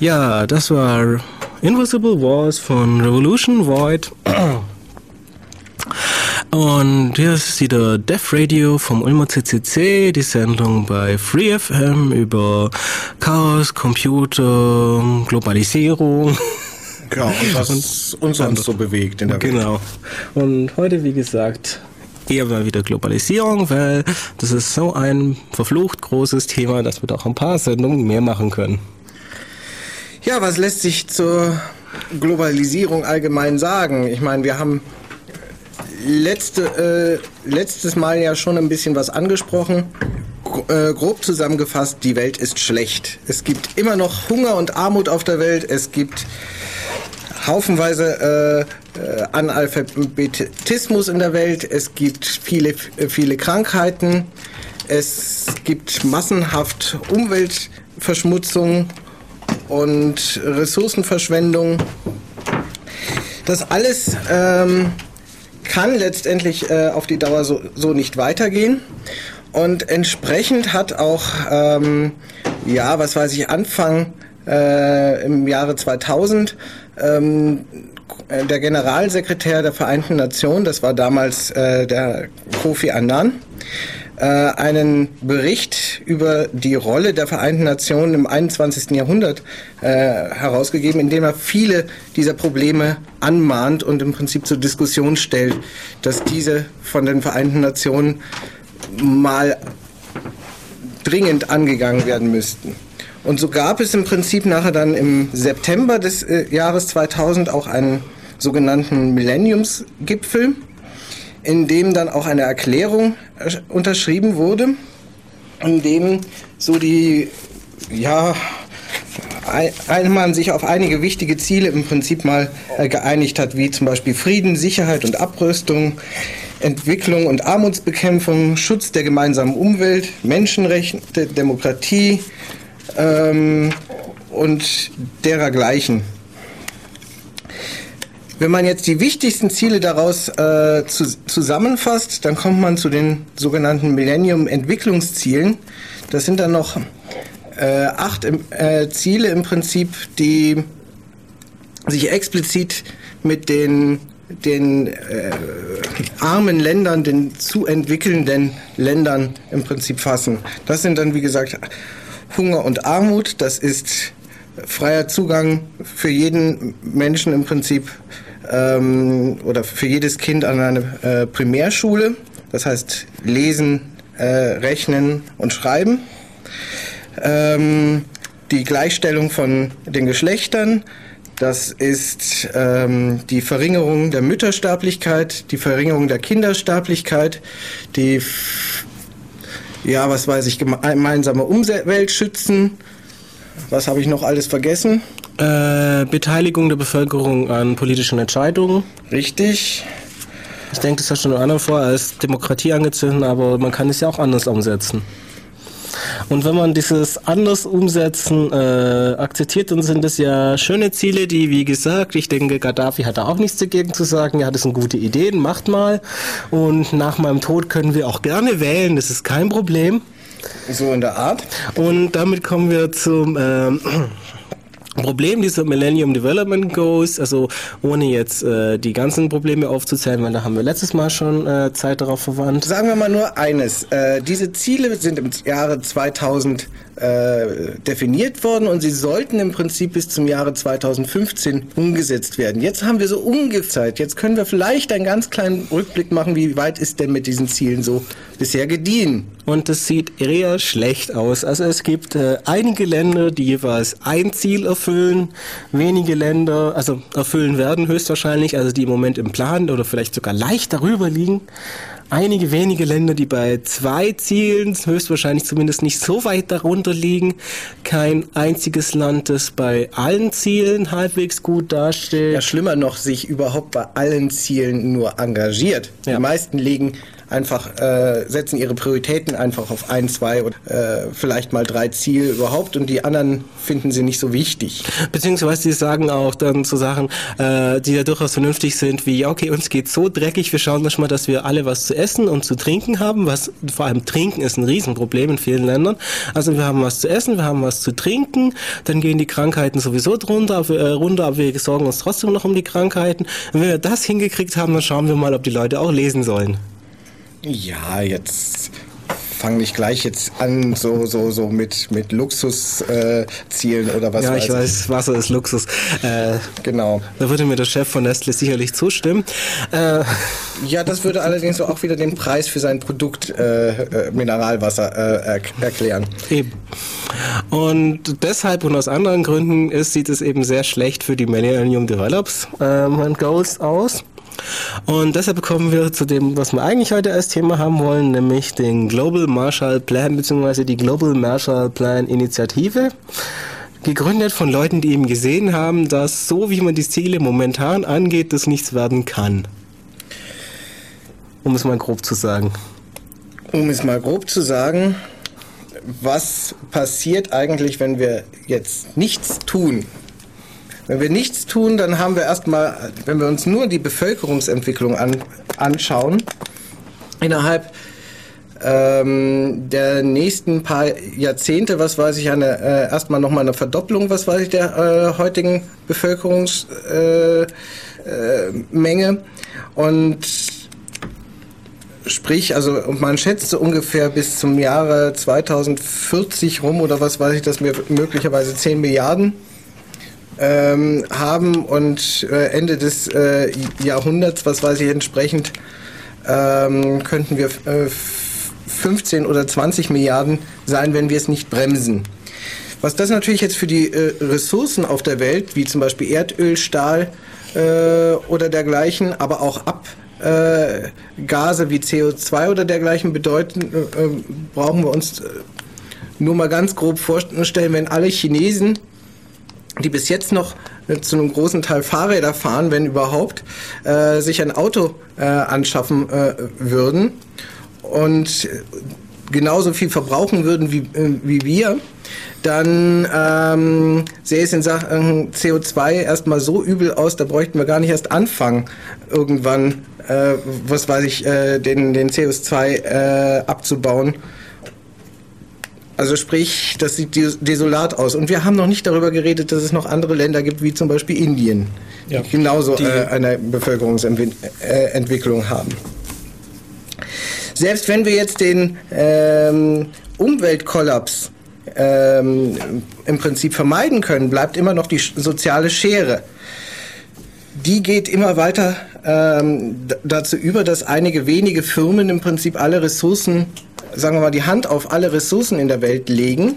Ja, das war Invisible Wars von Revolution Void. Und hier ist wieder Def Radio vom Ulmer CCC, die Sendung bei FreeFM über Chaos, Computer, Globalisierung. Ja, und was und uns sonst so bewegt in der Welt. Genau. Und heute, wie gesagt, eher mal wieder Globalisierung, weil das ist so ein verflucht großes Thema, dass wir doch ein paar Sendungen mehr machen können. Ja, was lässt sich zur Globalisierung allgemein sagen? Ich meine, wir haben letzte, äh, letztes Mal ja schon ein bisschen was angesprochen. Äh, grob zusammengefasst, die Welt ist schlecht. Es gibt immer noch Hunger und Armut auf der Welt. Es gibt haufenweise äh, äh Analphabetismus in der Welt. Es gibt viele, viele Krankheiten. Es gibt massenhaft Umweltverschmutzung und Ressourcenverschwendung. Das alles ähm, kann letztendlich äh, auf die Dauer so, so nicht weitergehen. Und entsprechend hat auch, ähm, ja, was weiß ich, Anfang äh, im Jahre 2000 ähm, der Generalsekretär der Vereinten Nationen, das war damals äh, der Kofi Annan, äh, einen Bericht über die Rolle der Vereinten Nationen im 21. Jahrhundert äh, herausgegeben, in dem er viele dieser Probleme anmahnt und im Prinzip zur Diskussion stellt, dass diese von den Vereinten Nationen mal dringend angegangen werden müssten. Und so gab es im Prinzip nachher dann im September des äh, Jahres 2000 auch einen sogenannten Millenniumsgipfel, in dem dann auch eine Erklärung äh, unterschrieben wurde, in dem so die, ja, man sich auf einige wichtige Ziele im Prinzip mal äh, geeinigt hat, wie zum Beispiel Frieden, Sicherheit und Abrüstung, Entwicklung und Armutsbekämpfung, Schutz der gemeinsamen Umwelt, Menschenrechte, Demokratie ähm, und derergleichen. Wenn man jetzt die wichtigsten Ziele daraus äh, zu, zusammenfasst, dann kommt man zu den sogenannten Millennium-Entwicklungszielen. Das sind dann noch äh, acht äh, Ziele im Prinzip, die sich explizit mit den, den äh, armen Ländern, den zu entwickelnden Ländern im Prinzip fassen. Das sind dann, wie gesagt, Hunger und Armut. Das ist freier Zugang für jeden Menschen im Prinzip ähm, oder für jedes Kind an eine äh, Primärschule. Das heißt lesen, äh, rechnen und schreiben. Ähm, die Gleichstellung von den Geschlechtern. Das ist ähm, die Verringerung der Müttersterblichkeit, die Verringerung der Kindersterblichkeit, die, ja, was weiß ich, gemeinsame Umwelt schützen. Was habe ich noch alles vergessen? Äh, Beteiligung der Bevölkerung an politischen Entscheidungen. Richtig. Ich denke, das hast du nur einer vor als Demokratie angezündet, aber man kann es ja auch anders umsetzen. Und wenn man dieses anders umsetzen äh, akzeptiert, dann sind das ja schöne Ziele, die, wie gesagt, ich denke, Gaddafi hat da auch nichts dagegen zu sagen. Ja, das sind gute Ideen, macht mal. Und nach meinem Tod können wir auch gerne wählen, das ist kein Problem. So in der Art. Und damit kommen wir zum äh, Problem dieser Millennium Development Goals, also ohne jetzt äh, die ganzen Probleme aufzuzählen, weil da haben wir letztes Mal schon äh, Zeit darauf verwandt. Sagen wir mal nur eines. Äh, diese Ziele sind im Jahre 2000 äh, definiert worden und sie sollten im Prinzip bis zum Jahre 2015 umgesetzt werden. Jetzt haben wir so ungefähr Zeit. Jetzt können wir vielleicht einen ganz kleinen Rückblick machen, wie weit ist denn mit diesen Zielen so bisher gediehen. Und es sieht eher schlecht aus. Also es gibt äh, einige Länder, die jeweils ein Ziel erfüllen, wenige Länder, also erfüllen werden höchstwahrscheinlich, also die im Moment im Plan oder vielleicht sogar leicht darüber liegen einige wenige Länder, die bei zwei Zielen höchstwahrscheinlich zumindest nicht so weit darunter liegen. Kein einziges Land, das bei allen Zielen halbwegs gut dasteht. Ja, schlimmer noch, sich überhaupt bei allen Zielen nur engagiert. Ja. Die meisten liegen einfach, äh, setzen ihre Prioritäten einfach auf ein, zwei oder äh, vielleicht mal drei Ziele überhaupt und die anderen finden sie nicht so wichtig. Beziehungsweise sie sagen auch dann zu Sachen, äh, die ja durchaus vernünftig sind, wie, ja, okay, uns geht so dreckig, wir schauen mal, dass wir alle was zu essen und zu trinken haben, was vor allem trinken ist ein Riesenproblem in vielen Ländern. Also wir haben was zu essen, wir haben was zu trinken, dann gehen die Krankheiten sowieso drunter, äh, runter, aber wir sorgen uns trotzdem noch um die Krankheiten. Und wenn wir das hingekriegt haben, dann schauen wir mal, ob die Leute auch lesen sollen. Ja, jetzt fang nicht gleich jetzt an, so, so, so mit, mit Luxuszielen äh, oder was Ja, ich weiß, Wasser ist Luxus. Äh, genau. Da würde mir der Chef von Nestle sicherlich zustimmen. Äh, ja, das würde allerdings auch wieder den Preis für sein Produkt äh, äh Mineralwasser äh, erklären. Eben. Und deshalb und aus anderen Gründen ist, sieht es eben sehr schlecht für die Millennium Develops ähm, Goals aus. Und deshalb kommen wir zu dem, was wir eigentlich heute als Thema haben wollen, nämlich den Global Marshall Plan bzw. die Global Marshall Plan Initiative. Gegründet von Leuten, die eben gesehen haben, dass so wie man die Ziele momentan angeht, das nichts werden kann. Um es mal grob zu sagen. Um es mal grob zu sagen, was passiert eigentlich, wenn wir jetzt nichts tun? Wenn wir nichts tun, dann haben wir erstmal, wenn wir uns nur die Bevölkerungsentwicklung an, anschauen, innerhalb ähm, der nächsten paar Jahrzehnte, was weiß ich, eine, äh, erstmal nochmal eine Verdopplung, was weiß ich, der äh, heutigen Bevölkerungsmenge. Äh, äh, und sprich, also man schätzt so ungefähr bis zum Jahre 2040 rum oder was weiß ich, dass wir möglicherweise 10 Milliarden ähm, haben und äh, Ende des äh, Jahrhunderts, was weiß ich entsprechend, ähm, könnten wir äh, 15 oder 20 Milliarden sein, wenn wir es nicht bremsen. Was das natürlich jetzt für die äh, Ressourcen auf der Welt, wie zum Beispiel Erdöl, Stahl äh, oder dergleichen, aber auch Abgase wie CO2 oder dergleichen bedeuten, äh, brauchen wir uns nur mal ganz grob vorstellen, wenn alle Chinesen die bis jetzt noch äh, zu einem großen Teil Fahrräder fahren, wenn überhaupt, äh, sich ein Auto äh, anschaffen äh, würden und genauso viel verbrauchen würden wie, äh, wie wir, dann ähm, sähe es in Sachen CO2 erstmal so übel aus, da bräuchten wir gar nicht erst anfangen, irgendwann, äh, was weiß ich, den, den CO2 abzubauen also sprich, das sieht desolat aus. Und wir haben noch nicht darüber geredet, dass es noch andere Länder gibt, wie zum Beispiel Indien, ja. die genauso die äh, eine Bevölkerungsentwicklung haben. Selbst wenn wir jetzt den ähm, Umweltkollaps ähm, im Prinzip vermeiden können, bleibt immer noch die soziale Schere. Die geht immer weiter ähm, dazu über, dass einige wenige Firmen im Prinzip alle Ressourcen sagen wir mal, die Hand auf alle Ressourcen in der Welt legen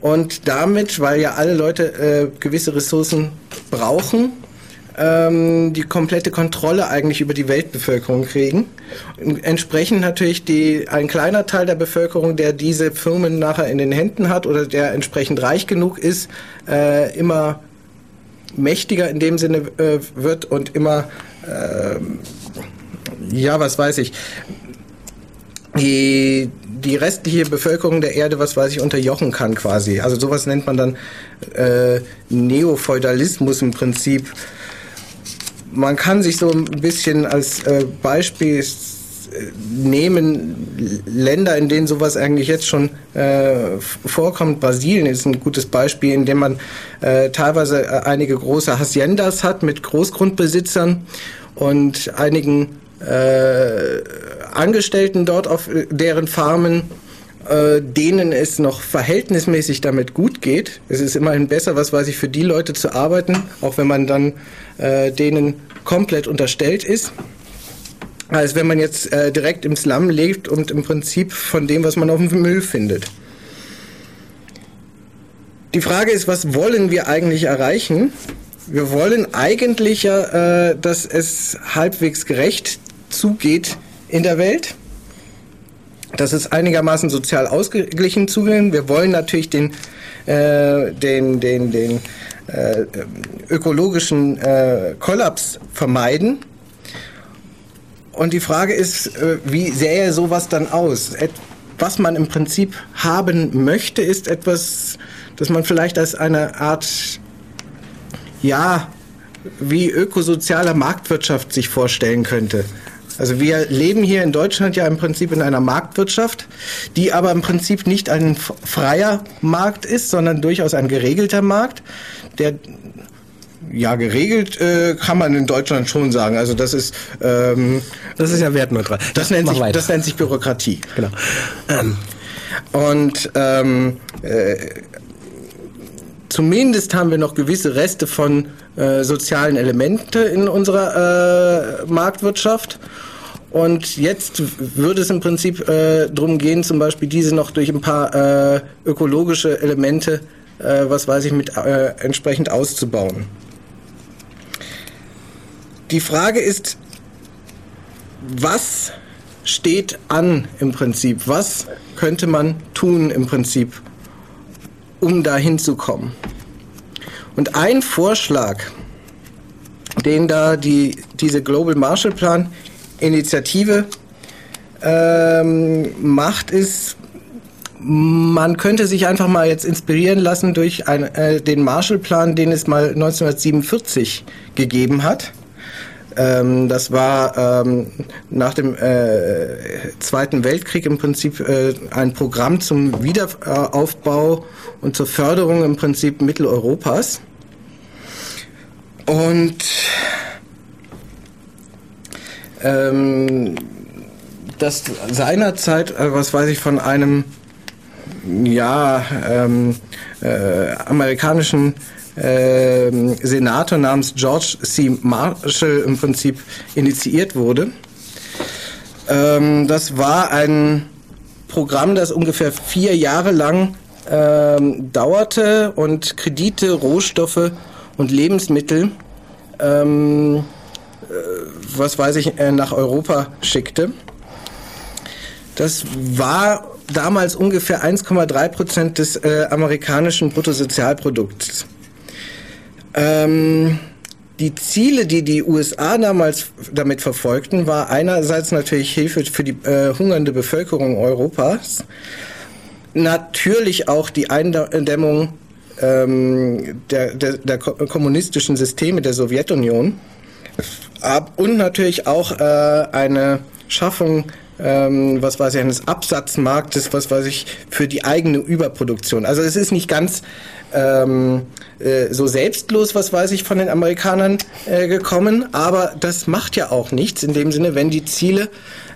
und damit, weil ja alle Leute äh, gewisse Ressourcen brauchen, ähm, die komplette Kontrolle eigentlich über die Weltbevölkerung kriegen. Entsprechend natürlich die, ein kleiner Teil der Bevölkerung, der diese Firmen nachher in den Händen hat oder der entsprechend reich genug ist, äh, immer mächtiger in dem Sinne äh, wird und immer, äh, ja, was weiß ich, die, die restliche Bevölkerung der Erde, was weiß ich, unterjochen kann quasi. Also sowas nennt man dann äh, Neofeudalismus im Prinzip. Man kann sich so ein bisschen als äh, Beispiel äh, nehmen, Länder, in denen sowas eigentlich jetzt schon äh, vorkommt. Brasilien ist ein gutes Beispiel, in dem man äh, teilweise äh, einige große Haciendas hat mit Großgrundbesitzern und einigen äh, Angestellten dort auf deren Farmen, äh, denen es noch verhältnismäßig damit gut geht. Es ist immerhin besser, was weiß ich, für die Leute zu arbeiten, auch wenn man dann äh, denen komplett unterstellt ist als wenn man jetzt äh, direkt im Slum lebt und im Prinzip von dem, was man auf dem Müll findet. Die Frage ist, was wollen wir eigentlich erreichen? Wir wollen eigentlich ja, äh, dass es halbwegs gerecht zugeht in der Welt. Das ist einigermaßen sozial ausgeglichen zugehen. Wir wollen natürlich den, äh, den, den, den äh, ökologischen äh, Kollaps vermeiden. Und die Frage ist, äh, wie sähe sowas dann aus? was man im Prinzip haben möchte, ist etwas, das man vielleicht als eine Art, ja, wie ökosoziale Marktwirtschaft sich vorstellen könnte. Also wir leben hier in Deutschland ja im Prinzip in einer Marktwirtschaft, die aber im Prinzip nicht ein freier Markt ist, sondern durchaus ein geregelter Markt, der ja, geregelt äh, kann man in Deutschland schon sagen. Also das ist ähm, das ist ja wertneutral. Das, das nennt sich das nennt sich Bürokratie. Genau. Ähm. Und ähm, äh, zumindest haben wir noch gewisse Reste von äh, sozialen Elemente in unserer äh, Marktwirtschaft. Und jetzt würde es im Prinzip äh, darum gehen, zum Beispiel diese noch durch ein paar äh, ökologische Elemente, äh, was weiß ich, mit äh, entsprechend auszubauen. Die Frage ist, was steht an im Prinzip? Was könnte man tun im Prinzip, um da hinzukommen? Und ein Vorschlag, den da die, diese Global Marshall Plan Initiative ähm, macht, ist, man könnte sich einfach mal jetzt inspirieren lassen durch ein, äh, den Marshallplan, den es mal 1947 gegeben hat. Ähm, das war ähm, nach dem äh, Zweiten Weltkrieg im Prinzip äh, ein Programm zum Wiederaufbau und zur Förderung im Prinzip Mitteleuropas. Und ähm, das seinerzeit, äh, was weiß ich, von einem ja, ähm, äh, amerikanischen äh, Senator namens George C. Marshall im Prinzip initiiert wurde. Ähm, das war ein Programm, das ungefähr vier Jahre lang ähm, dauerte und Kredite, Rohstoffe und Lebensmittel ähm, was weiß ich, äh, nach Europa schickte. Das war damals ungefähr 1,3 Prozent des äh, amerikanischen Bruttosozialprodukts. Ähm, die Ziele, die die USA damals damit verfolgten, war einerseits natürlich Hilfe für die äh, hungernde Bevölkerung Europas, natürlich auch die Eindämmung ähm, der, der, der kommunistischen Systeme der Sowjetunion. Und natürlich auch äh, eine Schaffung ähm, was weiß ich, eines Absatzmarktes, was weiß ich, für die eigene Überproduktion. Also es ist nicht ganz ähm, äh, so selbstlos, was weiß ich, von den Amerikanern äh, gekommen, aber das macht ja auch nichts in dem Sinne, wenn die Ziele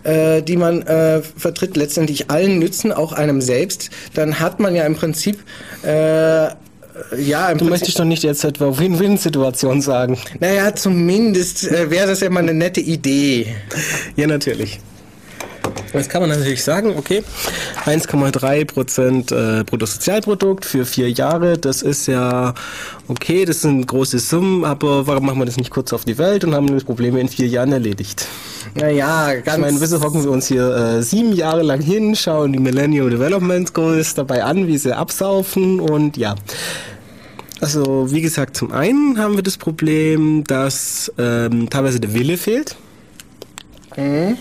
äh, die man äh, vertritt, letztendlich allen nützen, auch einem selbst, dann hat man ja im Prinzip äh, ja, im du möchtest doch nicht jetzt etwa Win-Win-Situation sagen. Naja, zumindest äh, wäre das ja mal eine nette Idee. Ja, natürlich. Jetzt kann man natürlich sagen, okay, 1,3 Prozent äh, Bruttosozialprodukt für vier Jahre, das ist ja okay, das sind große Summen, aber warum machen wir das nicht kurz auf die Welt und haben das Problem in vier Jahren erledigt? Naja, ganz... Ich meine, wieso hocken wir uns hier äh, sieben Jahre lang hin, schauen die Millennium Development Goals dabei an, wie sie absaufen und ja... Also wie gesagt, zum einen haben wir das Problem, dass ähm, teilweise der Wille fehlt. Mhm.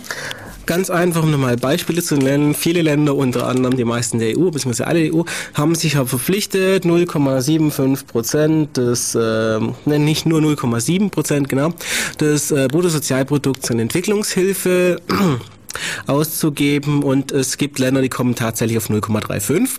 Ganz einfach, um nochmal Beispiele zu nennen. Viele Länder, unter anderem die meisten der EU, beziehungsweise alle EU, haben sich ja verpflichtet, 0,75 Prozent des, äh, nicht nur 0,7 Prozent, genau, des äh, Bruttosozialprodukts an Entwicklungshilfe auszugeben und es gibt Länder, die kommen tatsächlich auf 0,35.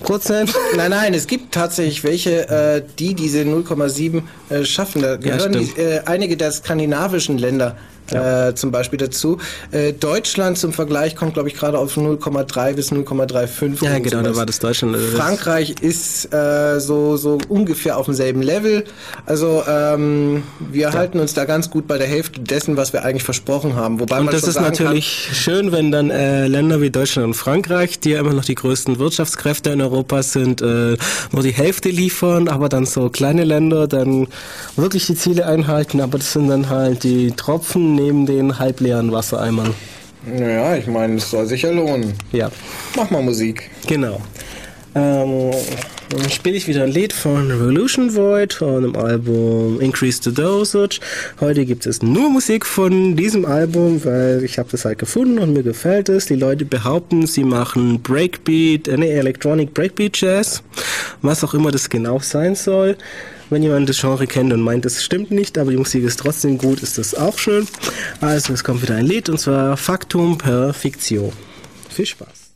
Prozent? Nein, nein, es gibt tatsächlich welche, äh, die diese 0,7 äh, schaffen. Da gehören ja, die, äh, einige der skandinavischen Länder ja. äh, zum Beispiel dazu. Äh, Deutschland zum Vergleich kommt, glaube ich, gerade auf 0,3 bis 0,35. Ja, genau, da war das Deutschland. Also Frankreich ist äh, so, so ungefähr auf demselben Level. Also ähm, wir ja. halten uns da ganz gut bei der Hälfte dessen, was wir eigentlich versprochen haben. Wobei und das ist natürlich kann, schön, wenn dann äh, Länder wie Deutschland und Frankreich, die ja immer noch die größten Wirtschaftskräfte in Europa sind, äh, nur die Hälfte liefern, aber dann so kleine Länder dann wirklich die Ziele einhalten, aber das sind dann halt die Tropfen neben den halbleeren Wassereimern. Ja, ich meine, es soll sich ja lohnen. Ja. Mach mal Musik. Genau. Ähm, Spiele ich wieder ein Lied von Revolution Void von dem Album Increase the Dosage. Heute gibt es nur Musik von diesem Album, weil ich habe das halt gefunden und mir gefällt es. Die Leute behaupten, sie machen Breakbeat, äh, nee, Electronic Breakbeat Jazz, was auch immer das genau sein soll. Wenn jemand das Genre kennt und meint, das stimmt nicht, aber die Musik ist trotzdem gut, ist das auch schön. Also es kommt wieder ein Lied und zwar Factum per Fiction. Viel Spaß.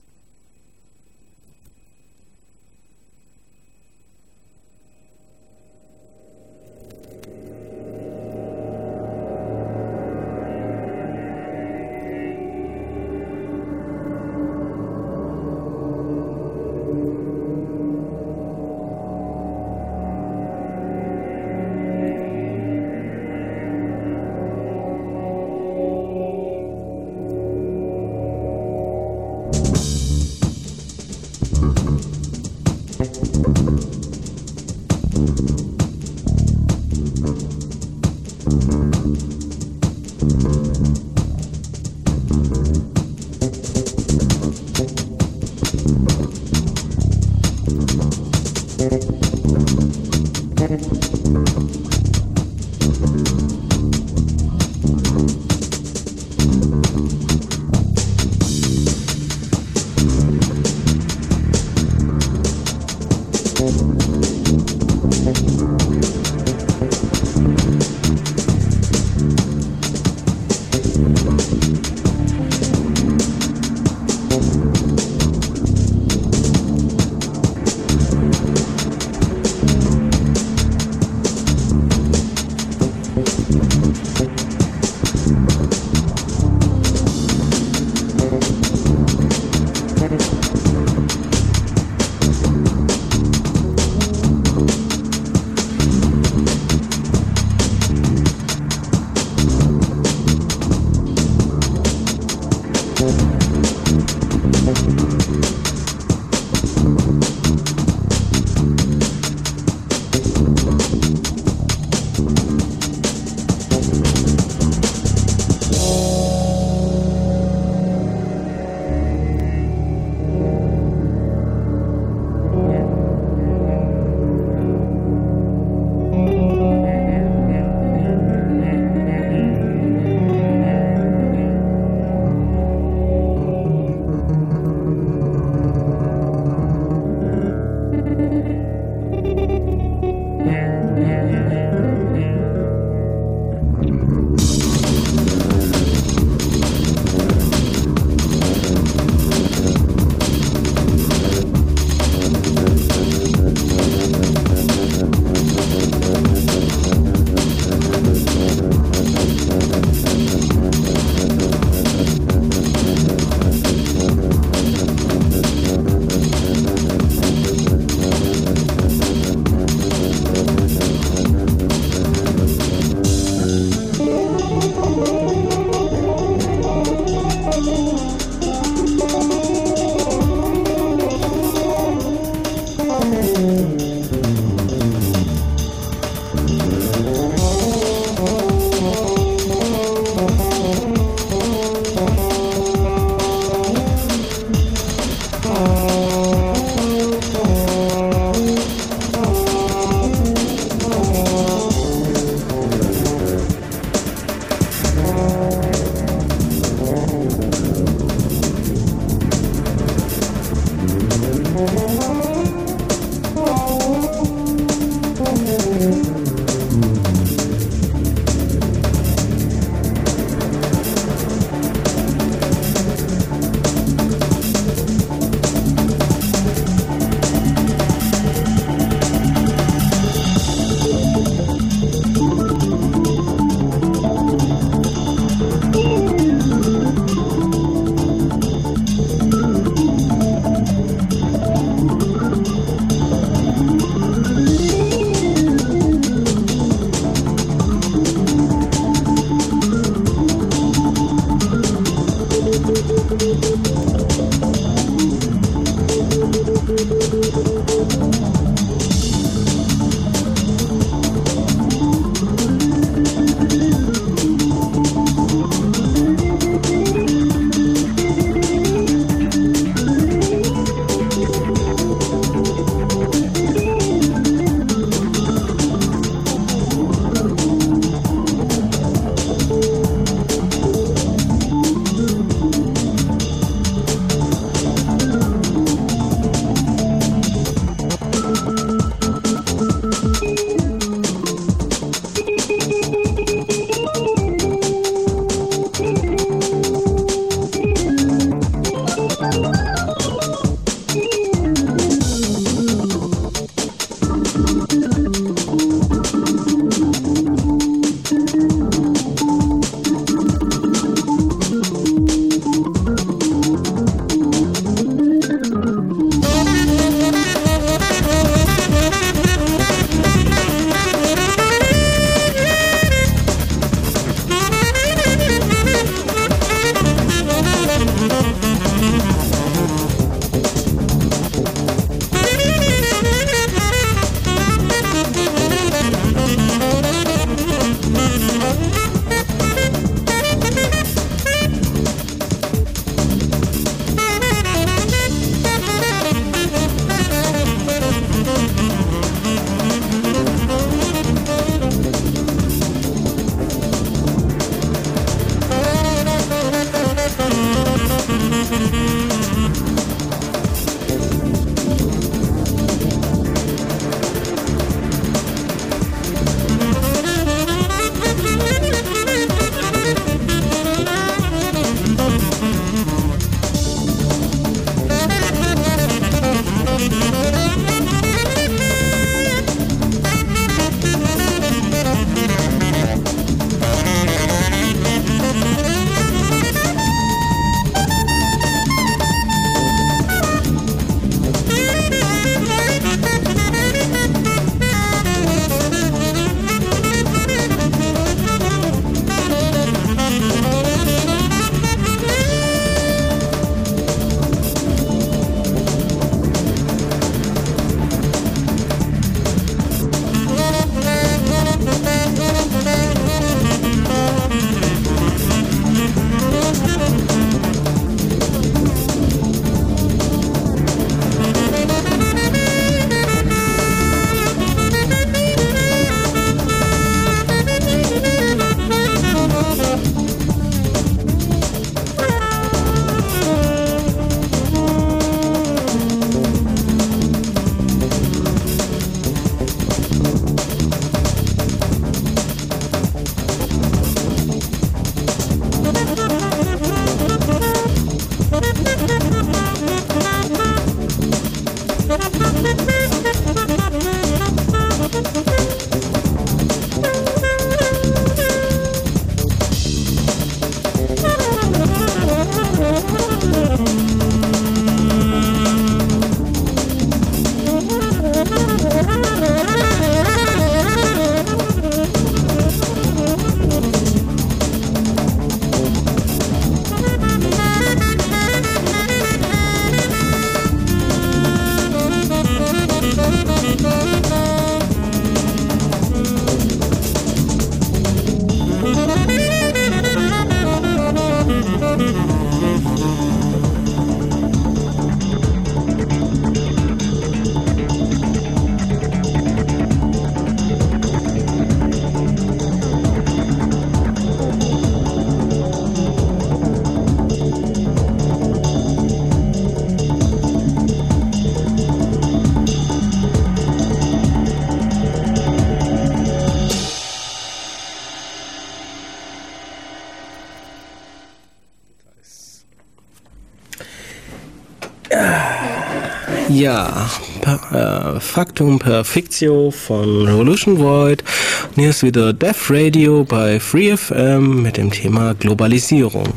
Ja, per, äh, Faktum per Fictio von Revolution Void. Und hier ist wieder Death Radio bei FreeFM mit dem Thema Globalisierung.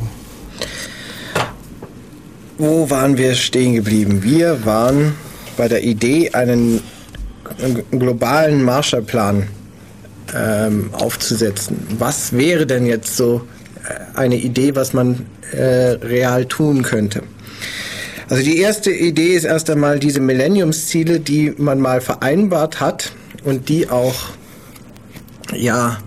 Wo waren wir stehen geblieben? Wir waren bei der Idee, einen globalen Marshallplan ähm, aufzusetzen. Was wäre denn jetzt so äh, eine Idee, was man äh, real tun könnte? Also die erste Idee ist erst einmal diese Millenniumsziele, die man mal vereinbart hat und die auch, ja,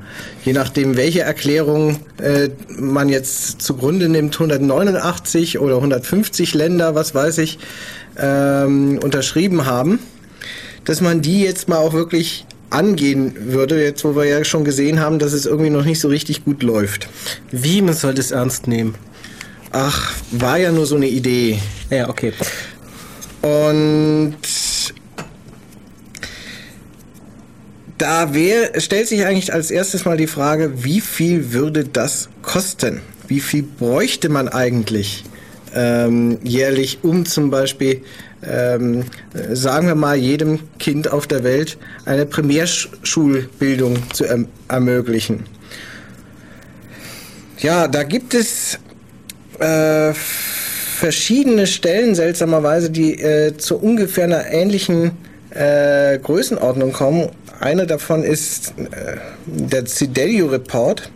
je nachdem, welche Erklärung äh, man jetzt zugrunde nimmt, 189 oder 150 Länder, was weiß ich, ähm, unterschrieben haben, dass man die jetzt mal auch wirklich angehen würde, jetzt wo wir ja schon gesehen haben, dass es irgendwie noch nicht so richtig gut läuft. Wie man sollte es ernst nehmen? Ach, war ja nur so eine Idee. Ja, okay. Und da wär, stellt sich eigentlich als erstes mal die Frage, wie viel würde das kosten? Wie viel bräuchte man eigentlich ähm, jährlich, um zum Beispiel, ähm, sagen wir mal, jedem Kind auf der Welt eine Primärschulbildung zu erm ermöglichen? Ja, da gibt es äh, verschiedene Stellen seltsamerweise, die äh, zu ungefähr einer ähnlichen äh, Größenordnung kommen. Eine davon ist äh, der Cidelio Report.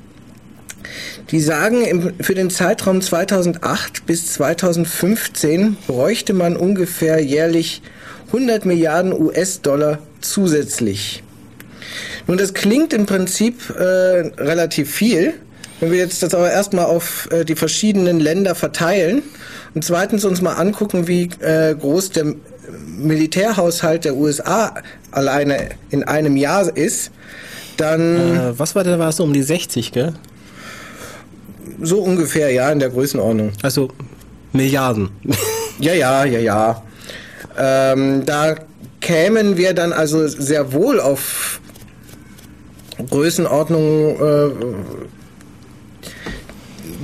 Die sagen, im, für den Zeitraum 2008 bis 2015 bräuchte man ungefähr jährlich 100 Milliarden US-Dollar zusätzlich. Nun, das klingt im Prinzip äh, relativ viel, wenn wir jetzt das aber erstmal auf äh, die verschiedenen Länder verteilen und zweitens uns mal angucken, wie äh, groß der Militärhaushalt der USA alleine in einem Jahr ist, dann. Äh, was war der, war es so um die 60, gell? So ungefähr, ja, in der Größenordnung. Also Milliarden. ja, ja, ja, ja. Ähm, da kämen wir dann also sehr wohl auf Größenordnung äh,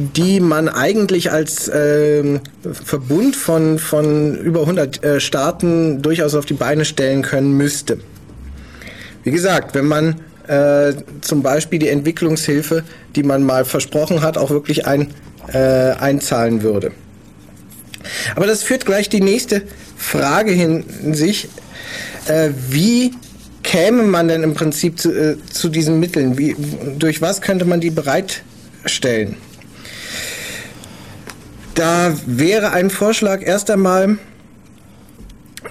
die man eigentlich als äh, Verbund von, von über 100 äh, Staaten durchaus auf die Beine stellen können müsste. Wie gesagt, wenn man äh, zum Beispiel die Entwicklungshilfe, die man mal versprochen hat, auch wirklich ein, äh, einzahlen würde. Aber das führt gleich die nächste Frage hin sich. Äh, wie käme man denn im Prinzip zu, äh, zu diesen Mitteln? Wie, durch was könnte man die bereitstellen? Da wäre ein Vorschlag erst einmal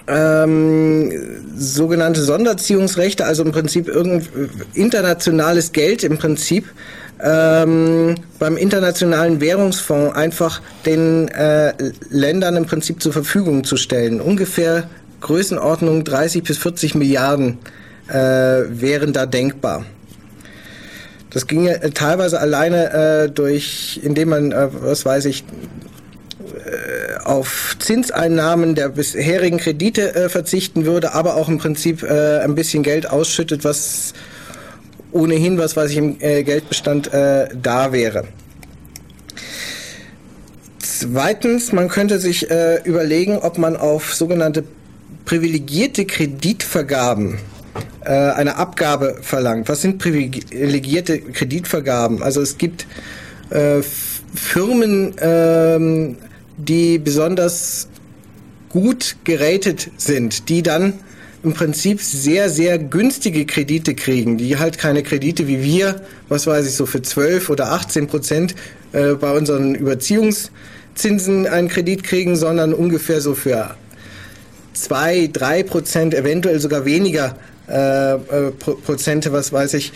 ähm, sogenannte Sonderziehungsrechte, also im Prinzip irgend internationales Geld im Prinzip ähm, beim internationalen Währungsfonds einfach den äh, Ländern im Prinzip zur Verfügung zu stellen. Ungefähr Größenordnung 30 bis 40 Milliarden äh, wären da denkbar. Das ginge äh, teilweise alleine äh, durch, indem man, äh, was weiß ich, äh, auf Zinseinnahmen der bisherigen Kredite äh, verzichten würde, aber auch im Prinzip äh, ein bisschen Geld ausschüttet, was ohnehin, was weiß ich, im äh, Geldbestand äh, da wäre. Zweitens, man könnte sich überlegen, ob man auf sogenannte privilegierte Kreditvergaben eine Abgabe verlangt. Was sind privilegierte Kreditvergaben? Also es gibt Firmen, ähm, die besonders gut geratet sind, die dann im Prinzip sehr, sehr günstige Kredite kriegen, die halt keine Kredite wie wir, was weiß ich, so für 12 oder 18 Prozent äh, bei unseren Überziehungszinsen einen Kredit kriegen, sondern ungefähr so für 2, 3 Prozent, eventuell sogar weniger äh, äh, Prozente, was weiß ich,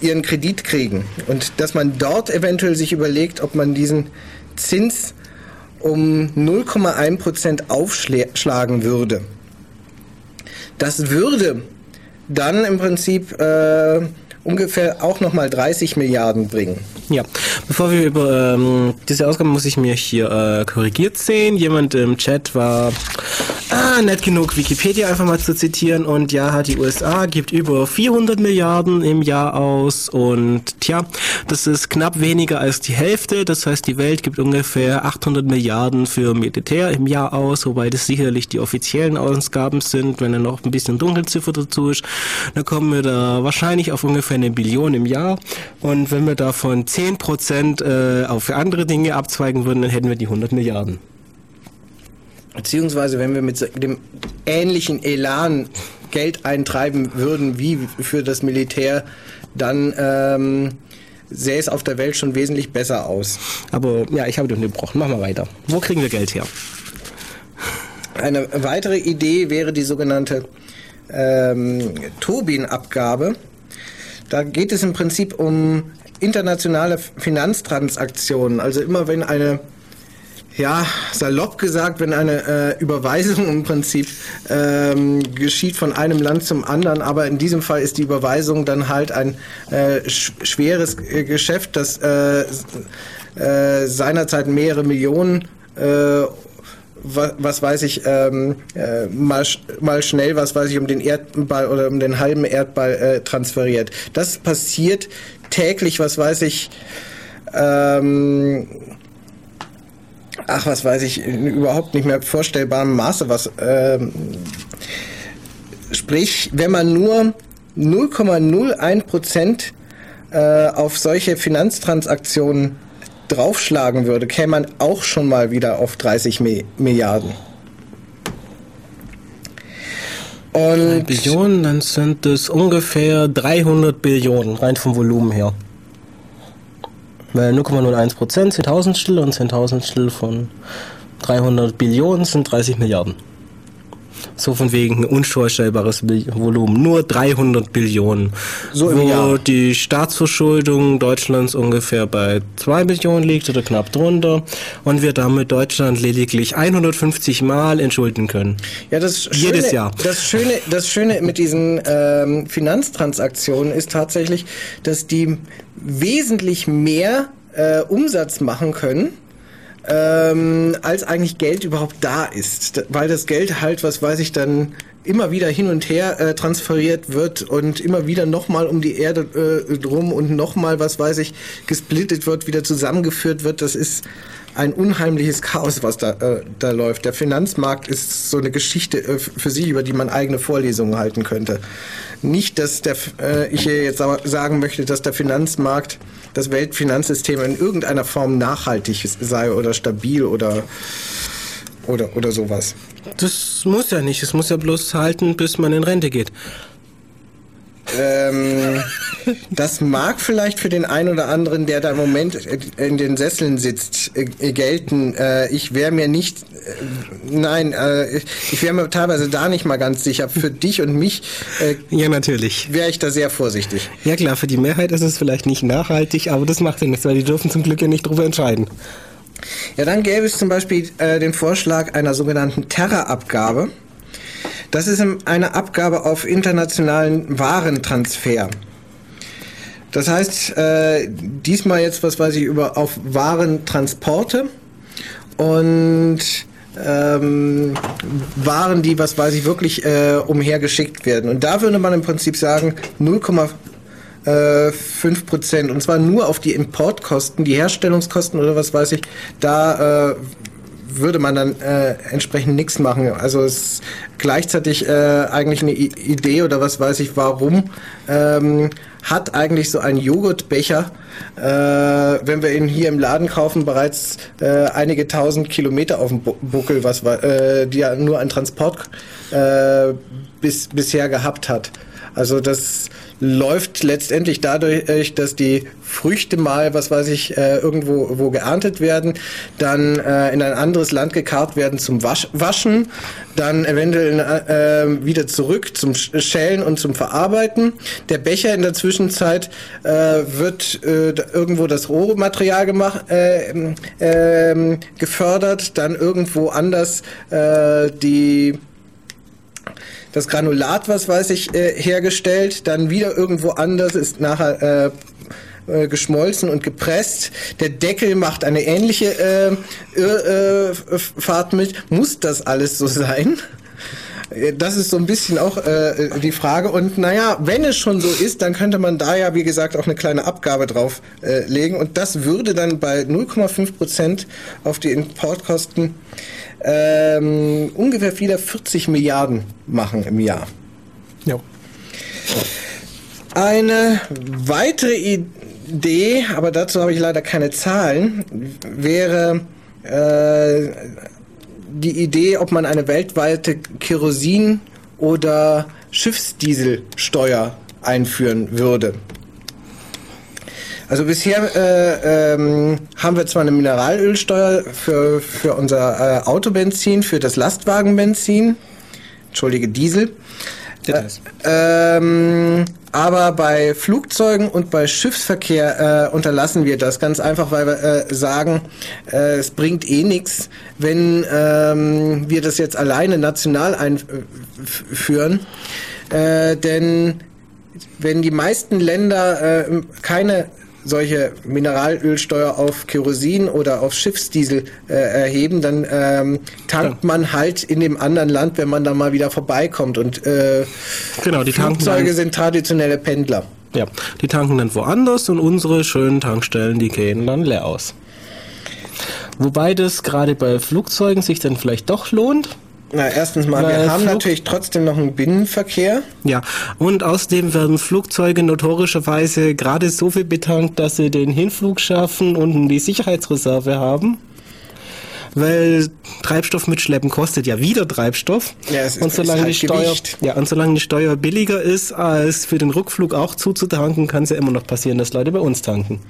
ihren Kredit kriegen. Und dass man dort eventuell sich überlegt, ob man diesen Zins um 0,1 Prozent aufschlagen würde. Das würde dann im Prinzip äh, ungefähr auch nochmal 30 Milliarden bringen. Ja, bevor wir über ähm, diese Ausgabe muss ich mir hier äh, korrigiert sehen. Jemand im Chat war Ah, nett genug, Wikipedia einfach mal zu zitieren. Und ja, die USA gibt über 400 Milliarden im Jahr aus. Und tja, das ist knapp weniger als die Hälfte. Das heißt, die Welt gibt ungefähr 800 Milliarden für Militär im Jahr aus, wobei das sicherlich die offiziellen Ausgaben sind. Wenn da noch ein bisschen Dunkelziffer dazu ist, dann kommen wir da wahrscheinlich auf ungefähr eine Billion im Jahr. Und wenn wir davon 10 Prozent äh, auf andere Dinge abzweigen würden, dann hätten wir die 100 Milliarden. Beziehungsweise, wenn wir mit dem ähnlichen Elan Geld eintreiben würden wie für das Militär, dann ähm, sähe es auf der Welt schon wesentlich besser aus. Aber ja, ich habe dich unterbrochen. Machen wir weiter. Wo kriegen wir Geld her? Eine weitere Idee wäre die sogenannte ähm, Tobin-Abgabe. Da geht es im Prinzip um internationale Finanztransaktionen. Also immer wenn eine ja, salopp gesagt, wenn eine äh, Überweisung im Prinzip ähm, geschieht von einem Land zum anderen, aber in diesem Fall ist die Überweisung dann halt ein äh, sch schweres äh, Geschäft, das äh, äh, seinerzeit mehrere Millionen äh, was, was weiß ich, ähm, äh, mal, mal schnell, was weiß ich, um den Erdball oder um den halben Erdball äh, transferiert. Das passiert täglich, was weiß ich, ähm, ach, was weiß ich, in überhaupt nicht mehr vorstellbarem Maße, was, ähm, sprich, wenn man nur 0,01 Prozent äh, auf solche Finanztransaktionen draufschlagen würde, käme man auch schon mal wieder auf 30 Mi Milliarden. Und Billionen, dann sind es ungefähr 300 Billionen, rein vom Volumen her. Weil 0,01 Prozent sind Tausendstel und 10.000 von 300 Billionen sind 30 Milliarden. So von wegen unvorstellbares Volumen. Nur 300 Billionen. So wo Jahr. die Staatsverschuldung Deutschlands ungefähr bei 2 Billionen liegt oder knapp drunter und wir damit Deutschland lediglich 150 Mal entschulden können. Ja, das Schöne, Jedes Jahr. Das Schöne, das Schöne mit diesen ähm, Finanztransaktionen ist tatsächlich, dass die wesentlich mehr äh, Umsatz machen können ähm, als eigentlich Geld überhaupt da ist. Weil das Geld halt, was weiß ich, dann immer wieder hin und her äh, transferiert wird und immer wieder nochmal um die Erde äh, drum und nochmal, was weiß ich, gesplittet wird, wieder zusammengeführt wird. Das ist ein unheimliches Chaos, was da, äh, da läuft. Der Finanzmarkt ist so eine Geschichte äh, für sich, über die man eigene Vorlesungen halten könnte. Nicht, dass der, äh, ich hier jetzt sagen möchte, dass der Finanzmarkt, das Weltfinanzsystem in irgendeiner Form nachhaltig sei oder stabil oder, oder, oder sowas. Das muss ja nicht. Es muss ja bloß halten, bis man in Rente geht. Ähm, das mag vielleicht für den einen oder anderen, der da im Moment in den Sesseln sitzt, äh, gelten. Äh, ich wäre mir nicht, äh, nein, ich wäre mir teilweise da nicht mal ganz sicher. Für dich und mich, ja natürlich, wäre ich da sehr vorsichtig. Ja klar, für die Mehrheit ist es vielleicht nicht nachhaltig, aber das macht ja nichts, weil die dürfen zum Glück ja nicht drüber entscheiden. Ja, dann gäbe es zum Beispiel äh, den Vorschlag einer sogenannten Terra-Abgabe. Das ist eine Abgabe auf internationalen Warentransfer. Das heißt, äh, diesmal jetzt, was weiß ich, über auf Warentransporte und ähm, Waren, die, was weiß ich, wirklich äh, umhergeschickt werden. Und da würde man im Prinzip sagen, 0,5 äh, Prozent. Und zwar nur auf die Importkosten, die Herstellungskosten oder was weiß ich, da äh, würde man dann äh, entsprechend nichts machen. Also es ist gleichzeitig äh, eigentlich eine I Idee oder was weiß ich warum, ähm, hat eigentlich so ein Joghurtbecher, äh, wenn wir ihn hier im Laden kaufen, bereits äh, einige tausend Kilometer auf dem Buckel, was äh, die ja nur ein Transport äh, bis, bisher gehabt hat. Also das läuft letztendlich dadurch, dass die Früchte mal, was weiß ich, äh, irgendwo wo geerntet werden, dann äh, in ein anderes Land gekarrt werden zum Wasch Waschen, dann eventuell äh, wieder zurück zum Schälen und zum Verarbeiten. Der Becher in der Zwischenzeit wird irgendwo das Rohmaterial gemacht, äh, äh, gefördert, dann irgendwo anders die das Granulat, was weiß ich, äh, hergestellt, dann wieder irgendwo anders ist nachher äh, äh, geschmolzen und gepresst. Der Deckel macht eine ähnliche äh, äh, Fahrt mit. Muss das alles so sein? Äh, das ist so ein bisschen auch äh, die Frage. Und naja, wenn es schon so ist, dann könnte man da ja, wie gesagt, auch eine kleine Abgabe drauf äh, legen. Und das würde dann bei 0,5 Prozent auf die Importkosten ähm, ungefähr wieder 40 Milliarden machen im Jahr. Ja. Eine weitere Idee, aber dazu habe ich leider keine Zahlen, wäre äh, die Idee, ob man eine weltweite Kerosin- oder Schiffsdieselsteuer einführen würde. Also bisher äh, ähm, haben wir zwar eine Mineralölsteuer für, für unser äh, Autobenzin, für das Lastwagenbenzin, entschuldige Diesel. Äh, ähm, aber bei Flugzeugen und bei Schiffsverkehr äh, unterlassen wir das ganz einfach, weil wir äh, sagen, äh, es bringt eh nichts, wenn ähm, wir das jetzt alleine national einführen. Äh, denn wenn die meisten Länder äh, keine solche Mineralölsteuer auf Kerosin oder auf Schiffsdiesel äh, erheben, dann ähm, tankt man halt in dem anderen Land, wenn man da mal wieder vorbeikommt. Und äh, genau, die Flugzeuge sind traditionelle Pendler. Ja, die tanken dann woanders und unsere schönen Tankstellen, die gehen dann leer aus. Wobei das gerade bei Flugzeugen sich dann vielleicht doch lohnt, na, erstens mal, Weil wir haben Flug natürlich trotzdem noch einen Binnenverkehr. Ja, und außerdem werden Flugzeuge notorischerweise gerade so viel betankt, dass sie den Hinflug schaffen und die Sicherheitsreserve haben. Weil Treibstoff mitschleppen kostet ja wieder Treibstoff. Ja, es ist, und solange halt die Steuer, ja, und solange die Steuer billiger ist, als für den Rückflug auch zuzutanken, kann es ja immer noch passieren, dass Leute bei uns tanken.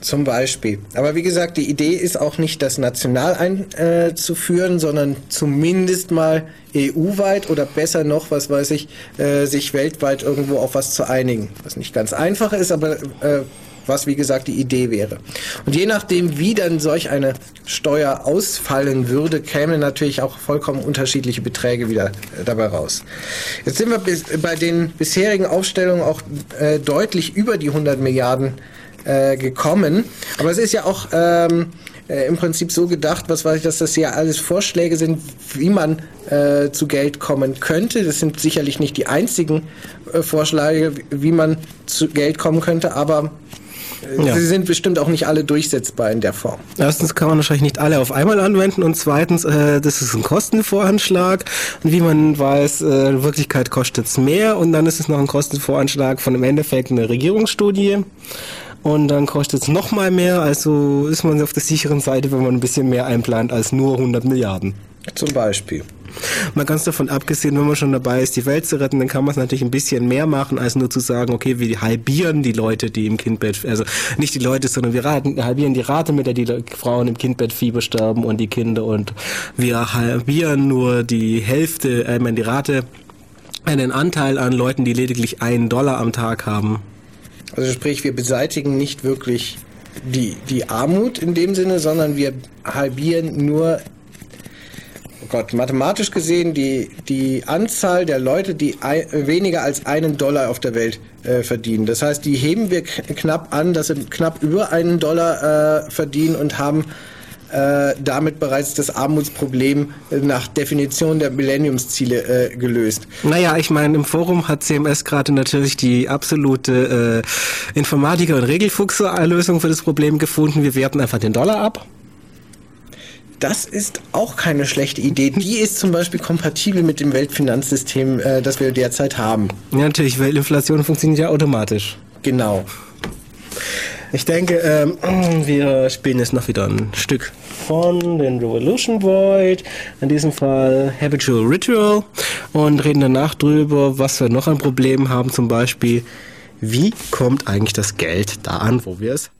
Zum Beispiel. Aber wie gesagt, die Idee ist auch nicht, das national einzuführen, äh, sondern zumindest mal EU-weit oder besser noch, was weiß ich, äh, sich weltweit irgendwo auf was zu einigen. Was nicht ganz einfach ist, aber äh, was wie gesagt die Idee wäre. Und je nachdem, wie dann solch eine Steuer ausfallen würde, kämen natürlich auch vollkommen unterschiedliche Beträge wieder äh, dabei raus. Jetzt sind wir bei den bisherigen Aufstellungen auch äh, deutlich über die 100 Milliarden äh, gekommen. Aber es ist ja auch ähm, äh, im Prinzip so gedacht, was weiß ich, dass das ja alles Vorschläge sind, wie man äh, zu Geld kommen könnte. Das sind sicherlich nicht die einzigen äh, Vorschläge, wie man zu Geld kommen könnte, aber äh, ja. Sie sind bestimmt auch nicht alle durchsetzbar in der Form. Erstens kann man wahrscheinlich nicht alle auf einmal anwenden und zweitens, äh, das ist ein Kostenvoranschlag und wie man weiß, äh, in Wirklichkeit kostet es mehr und dann ist es noch ein Kostenvoranschlag von im Endeffekt einer Regierungsstudie und dann kostet es nochmal mehr, also ist man auf der sicheren Seite, wenn man ein bisschen mehr einplant als nur 100 Milliarden. Zum Beispiel. Mal ganz davon abgesehen, wenn man schon dabei ist, die Welt zu retten, dann kann man es natürlich ein bisschen mehr machen, als nur zu sagen, okay, wir halbieren die Leute, die im Kindbett, also nicht die Leute, sondern wir halbieren die Rate, mit der die Frauen im Kindbettfieber sterben und die Kinder und wir halbieren nur die Hälfte, äh, ich meine die Rate, einen Anteil an Leuten, die lediglich einen Dollar am Tag haben. Also sprich, wir beseitigen nicht wirklich die, die Armut in dem Sinne, sondern wir halbieren nur, oh Gott, mathematisch gesehen die, die Anzahl der Leute, die ein, weniger als einen Dollar auf der Welt äh, verdienen. Das heißt, die heben wir knapp an, dass sie knapp über einen Dollar äh, verdienen und haben äh, damit bereits das Armutsproblem nach Definition der Millenniumsziele äh, gelöst. Naja, ich meine, im Forum hat CMS gerade natürlich die absolute äh, Informatiker- und Regelfuchser-Lösung für das Problem gefunden. Wir werten einfach den Dollar ab. Das ist auch keine schlechte Idee. Die ist zum Beispiel kompatibel mit dem Weltfinanzsystem, äh, das wir derzeit haben. Ja, natürlich, weil Inflation funktioniert ja automatisch. Genau. Ich denke, ähm, wir spielen jetzt noch wieder ein Stück von den Revolution Void, in diesem Fall Habitual Ritual, und reden danach drüber, was wir noch an Problemen haben, zum Beispiel, wie kommt eigentlich das Geld da an, wo wir es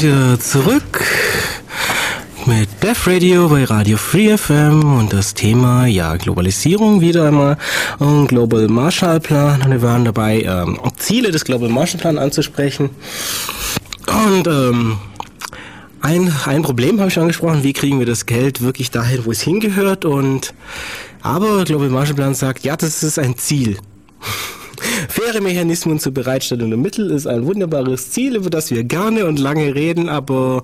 sind wir zurück mit Def Radio bei Radio Free FM und das Thema, ja, Globalisierung wieder einmal und Global Marshall Plan. Und wir waren dabei, ähm, Ziele des Global Marshall Plan anzusprechen. Und ähm, ein, ein Problem habe ich angesprochen, wie kriegen wir das Geld wirklich dahin, wo es hingehört und aber Global Marshall Plan sagt, ja, das ist ein Ziel. Faire Mechanismen zur Bereitstellung der Mittel ist ein wunderbares Ziel, über das wir gerne und lange reden, aber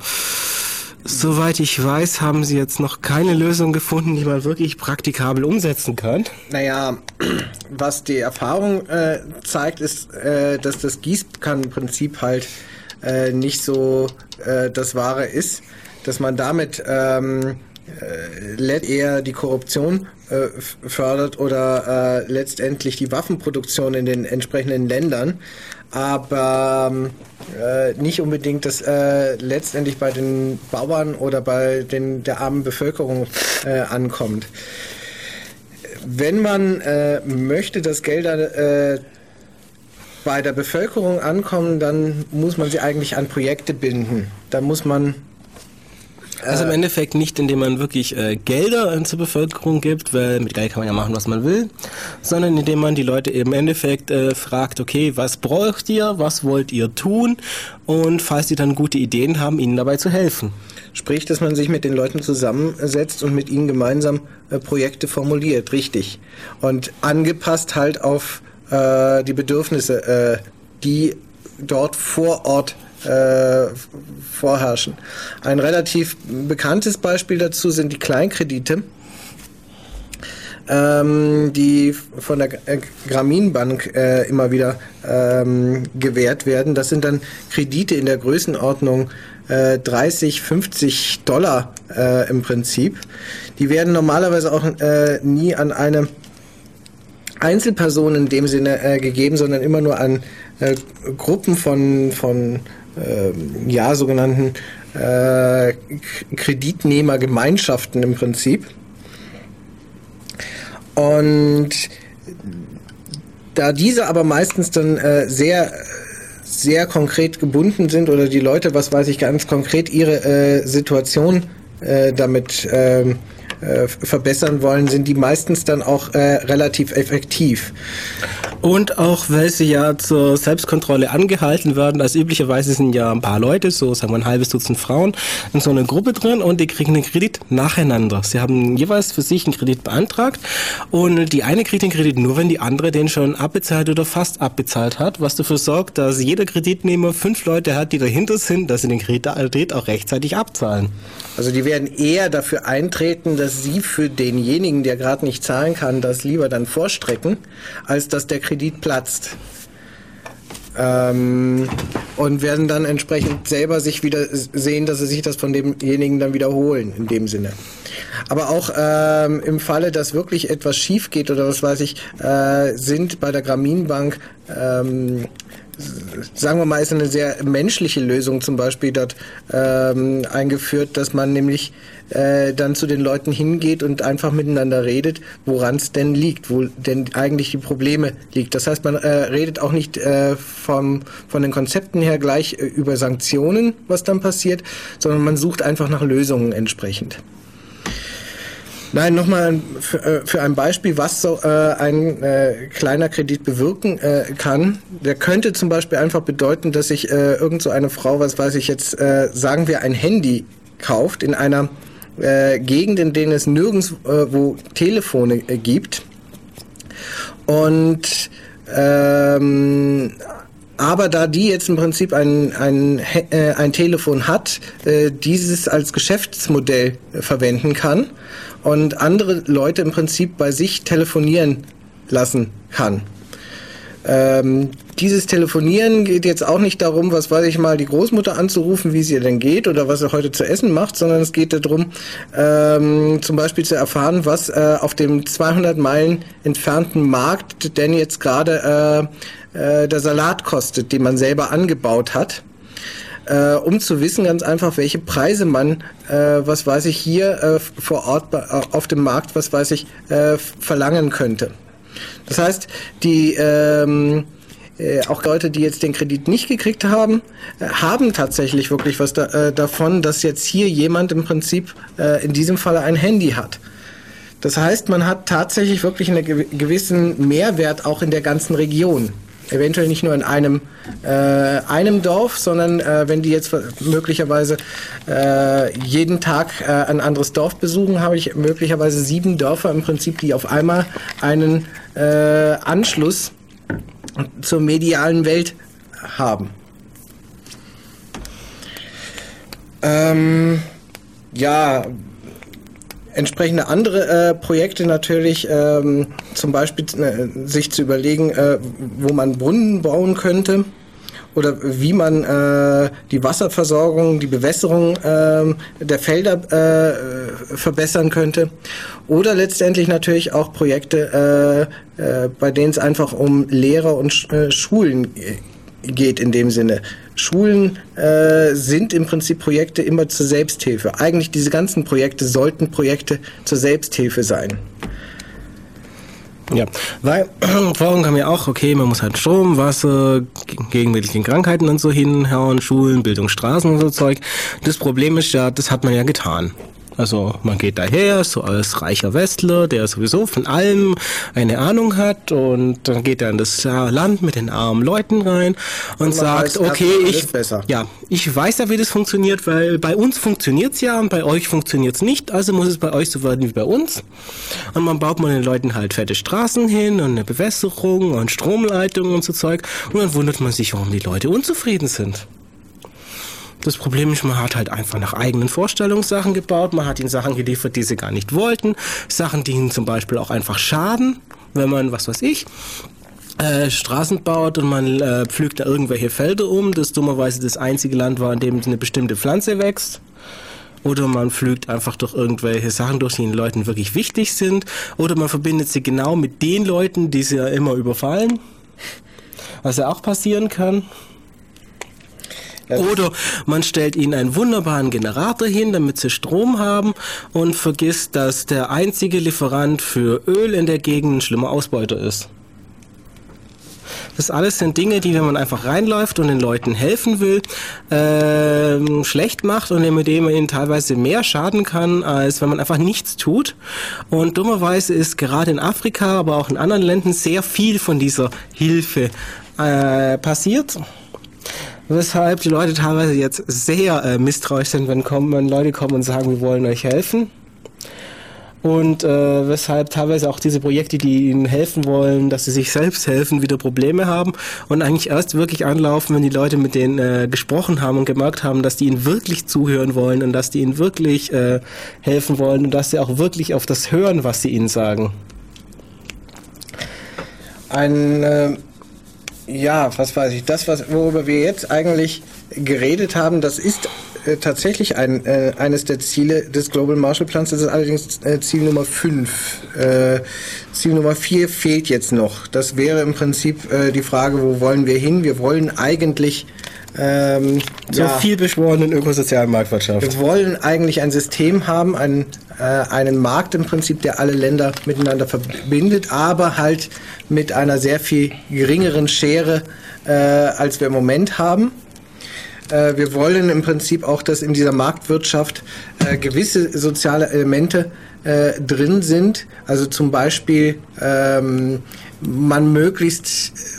soweit ich weiß, haben sie jetzt noch keine Lösung gefunden, die man wirklich praktikabel umsetzen kann. Naja, was die Erfahrung äh, zeigt, ist, äh, dass das Gießkannenprinzip halt äh, nicht so äh, das Wahre ist, dass man damit ähm, äh, eher die Korruption äh, fördert oder äh, letztendlich die Waffenproduktion in den entsprechenden Ländern, aber äh, nicht unbedingt das äh, letztendlich bei den Bauern oder bei den, der armen Bevölkerung äh, ankommt. Wenn man äh, möchte, dass Gelder äh, bei der Bevölkerung ankommen, dann muss man sie eigentlich an Projekte binden. Da muss man also im Endeffekt nicht, indem man wirklich äh, Gelder zur Bevölkerung gibt, weil mit Geld kann man ja machen, was man will, sondern indem man die Leute im Endeffekt äh, fragt, okay, was braucht ihr, was wollt ihr tun und falls die dann gute Ideen haben, ihnen dabei zu helfen. Sprich, dass man sich mit den Leuten zusammensetzt und mit ihnen gemeinsam äh, Projekte formuliert, richtig. Und angepasst halt auf äh, die Bedürfnisse, äh, die dort vor Ort äh, vorherrschen. Ein relativ bekanntes Beispiel dazu sind die Kleinkredite, ähm, die von der Grameenbank äh, immer wieder ähm, gewährt werden. Das sind dann Kredite in der Größenordnung äh, 30, 50 Dollar äh, im Prinzip. Die werden normalerweise auch äh, nie an eine Einzelperson in dem Sinne äh, gegeben, sondern immer nur an äh, Gruppen von, von äh, ja, sogenannten äh, Kreditnehmergemeinschaften im Prinzip. Und da diese aber meistens dann äh, sehr sehr konkret gebunden sind oder die Leute, was weiß ich, ganz konkret ihre äh, Situation äh, damit ähm, äh, verbessern wollen, sind die meistens dann auch äh, relativ effektiv. Und auch weil sie ja zur Selbstkontrolle angehalten werden, als üblicherweise sind ja ein paar Leute, so sagen wir ein halbes Dutzend Frauen, in so einer Gruppe drin und die kriegen den Kredit nacheinander. Sie haben jeweils für sich einen Kredit beantragt und die eine kriegt den Kredit nur, wenn die andere den schon abbezahlt oder fast abbezahlt hat, was dafür sorgt, dass jeder Kreditnehmer fünf Leute hat, die dahinter sind, dass sie den Kredit auch rechtzeitig abzahlen. Also die werden eher dafür eintreten, dass sie für denjenigen, der gerade nicht zahlen kann, das lieber dann vorstrecken, als dass der Kredit platzt. Ähm, und werden dann entsprechend selber sich wieder sehen, dass sie sich das von demjenigen dann wiederholen, in dem Sinne. Aber auch ähm, im Falle, dass wirklich etwas schief geht oder was weiß ich, äh, sind bei der Grameenbank ähm, sagen wir mal, ist eine sehr menschliche Lösung zum Beispiel dort ähm, eingeführt, dass man nämlich äh, dann zu den Leuten hingeht und einfach miteinander redet, woran es denn liegt, wo denn eigentlich die Probleme liegt. Das heißt, man äh, redet auch nicht äh, vom, von den Konzepten her gleich äh, über Sanktionen, was dann passiert, sondern man sucht einfach nach Lösungen entsprechend. Nein, nochmal für, äh, für ein Beispiel, was so äh, ein äh, kleiner Kredit bewirken kann. Der könnte zum Beispiel einfach bedeuten, dass sich äh, irgend so eine Frau, was weiß ich jetzt, sagen wir, ein Handy kauft in einer Gegend, in denen es nirgends wo Telefone gibt. Und ähm, aber da die jetzt im Prinzip ein, ein, ein Telefon hat, dieses als Geschäftsmodell verwenden kann und andere Leute im Prinzip bei sich telefonieren lassen kann. Ähm, dieses Telefonieren geht jetzt auch nicht darum, was weiß ich mal, die Großmutter anzurufen, wie es ihr denn geht oder was er heute zu essen macht, sondern es geht darum, ähm, zum Beispiel zu erfahren, was äh, auf dem 200 Meilen entfernten Markt denn jetzt gerade äh, äh, der Salat kostet, den man selber angebaut hat äh, um zu wissen ganz einfach, welche Preise man, äh, was weiß ich, hier äh, vor Ort äh, auf dem Markt, was weiß ich, äh, verlangen könnte. Das heißt, die ähm, äh, auch Leute, die jetzt den Kredit nicht gekriegt haben, äh, haben tatsächlich wirklich was da, äh, davon, dass jetzt hier jemand im Prinzip äh, in diesem Falle ein Handy hat. Das heißt, man hat tatsächlich wirklich einen gewissen Mehrwert auch in der ganzen Region. Eventuell nicht nur in einem, äh, einem Dorf, sondern äh, wenn die jetzt möglicherweise äh, jeden Tag äh, ein anderes Dorf besuchen, habe ich möglicherweise sieben Dörfer im Prinzip, die auf einmal einen äh, Anschluss zur medialen Welt haben. Ähm, ja, entsprechende andere äh, Projekte natürlich, ähm, zum Beispiel äh, sich zu überlegen, äh, wo man Brunnen bauen könnte oder wie man äh, die Wasserversorgung, die Bewässerung äh, der Felder äh, verbessern könnte. Oder letztendlich natürlich auch Projekte, äh, äh, bei denen es einfach um Lehrer und äh, Schulen geht in dem Sinne. Schulen äh, sind im Prinzip Projekte immer zur Selbsthilfe. Eigentlich diese ganzen Projekte sollten Projekte zur Selbsthilfe sein. Ja, weil vorhin kam ja auch, okay, man muss halt Strom, Wasser, gegen mögliche Krankheiten und so hinhauen, Schulen, Bildung, Straßen und so Zeug. Das Problem ist ja, das hat man ja getan. Also man geht daher, so als reicher Westler, der sowieso von allem eine Ahnung hat und dann geht er in das Land mit den armen Leuten rein und, und sagt, okay, ich, ja, ich weiß ja, wie das funktioniert, weil bei uns funktioniert's ja und bei euch funktioniert's nicht, also muss es bei euch so werden wie bei uns. Und man baut man den Leuten halt fette Straßen hin und eine Bewässerung und Stromleitungen und so Zeug und dann wundert man sich, warum die Leute unzufrieden sind. Das Problem ist, man hat halt einfach nach eigenen Vorstellungssachen gebaut. Man hat ihnen Sachen geliefert, die sie gar nicht wollten. Sachen, die ihnen zum Beispiel auch einfach schaden, wenn man, was weiß ich, äh, Straßen baut und man äh, pflügt da irgendwelche Felder um, das dummerweise das einzige Land war, in dem eine bestimmte Pflanze wächst. Oder man pflügt einfach durch irgendwelche Sachen durch, die den Leuten wirklich wichtig sind. Oder man verbindet sie genau mit den Leuten, die sie ja immer überfallen. Was ja auch passieren kann. Oder man stellt ihnen einen wunderbaren Generator hin, damit sie Strom haben und vergisst, dass der einzige Lieferant für Öl in der Gegend ein schlimmer Ausbeuter ist. Das alles sind Dinge, die, wenn man einfach reinläuft und den Leuten helfen will, äh, schlecht macht und mit dem man ihnen teilweise mehr schaden kann, als wenn man einfach nichts tut. Und dummerweise ist gerade in Afrika, aber auch in anderen Ländern sehr viel von dieser Hilfe äh, passiert weshalb die Leute teilweise jetzt sehr äh, misstrauisch sind, wenn, kommen, wenn Leute kommen und sagen, wir wollen euch helfen. Und äh, weshalb teilweise auch diese Projekte, die ihnen helfen wollen, dass sie sich selbst helfen, wieder Probleme haben und eigentlich erst wirklich anlaufen, wenn die Leute mit denen äh, gesprochen haben und gemerkt haben, dass die ihnen wirklich zuhören wollen und dass die ihnen wirklich äh, helfen wollen und dass sie auch wirklich auf das hören, was sie ihnen sagen. Ein äh, ja, was weiß ich, das, was, worüber wir jetzt eigentlich geredet haben, das ist äh, tatsächlich ein, äh, eines der Ziele des Global Marshall Plans. Das ist allerdings äh, Ziel Nummer 5. Äh, Ziel Nummer 4 fehlt jetzt noch. Das wäre im Prinzip äh, die Frage, wo wollen wir hin? Wir wollen eigentlich ähm, zur ja, vielbeschworenen ökosozialen Marktwirtschaft. Wir wollen eigentlich ein System haben, einen, äh, einen Markt im Prinzip, der alle Länder miteinander verbindet, aber halt mit einer sehr viel geringeren Schere, äh, als wir im Moment haben. Äh, wir wollen im Prinzip auch, dass in dieser Marktwirtschaft äh, gewisse soziale Elemente äh, drin sind. Also zum Beispiel ähm, man möglichst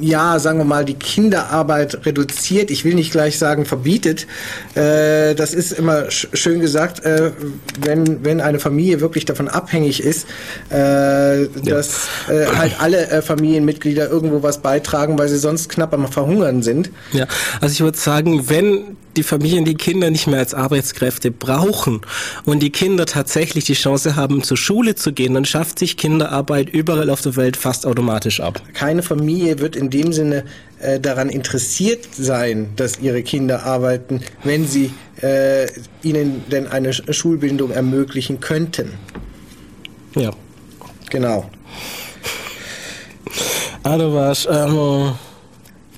ja, sagen wir mal, die Kinderarbeit reduziert, ich will nicht gleich sagen verbietet, äh, das ist immer sch schön gesagt, äh, wenn, wenn eine Familie wirklich davon abhängig ist, äh, ja. dass äh, halt alle äh, Familienmitglieder irgendwo was beitragen, weil sie sonst knapp am Verhungern sind. Ja, also ich würde sagen, wenn die Familien die Kinder nicht mehr als Arbeitskräfte brauchen und die Kinder tatsächlich die Chance haben, zur Schule zu gehen, dann schafft sich Kinderarbeit überall auf der Welt fast automatisch ab. Keine Familie wird in dem Sinne äh, daran interessiert sein, dass ihre Kinder arbeiten, wenn sie äh, ihnen denn eine Schulbildung ermöglichen könnten. Ja. Genau. Also was, ähm,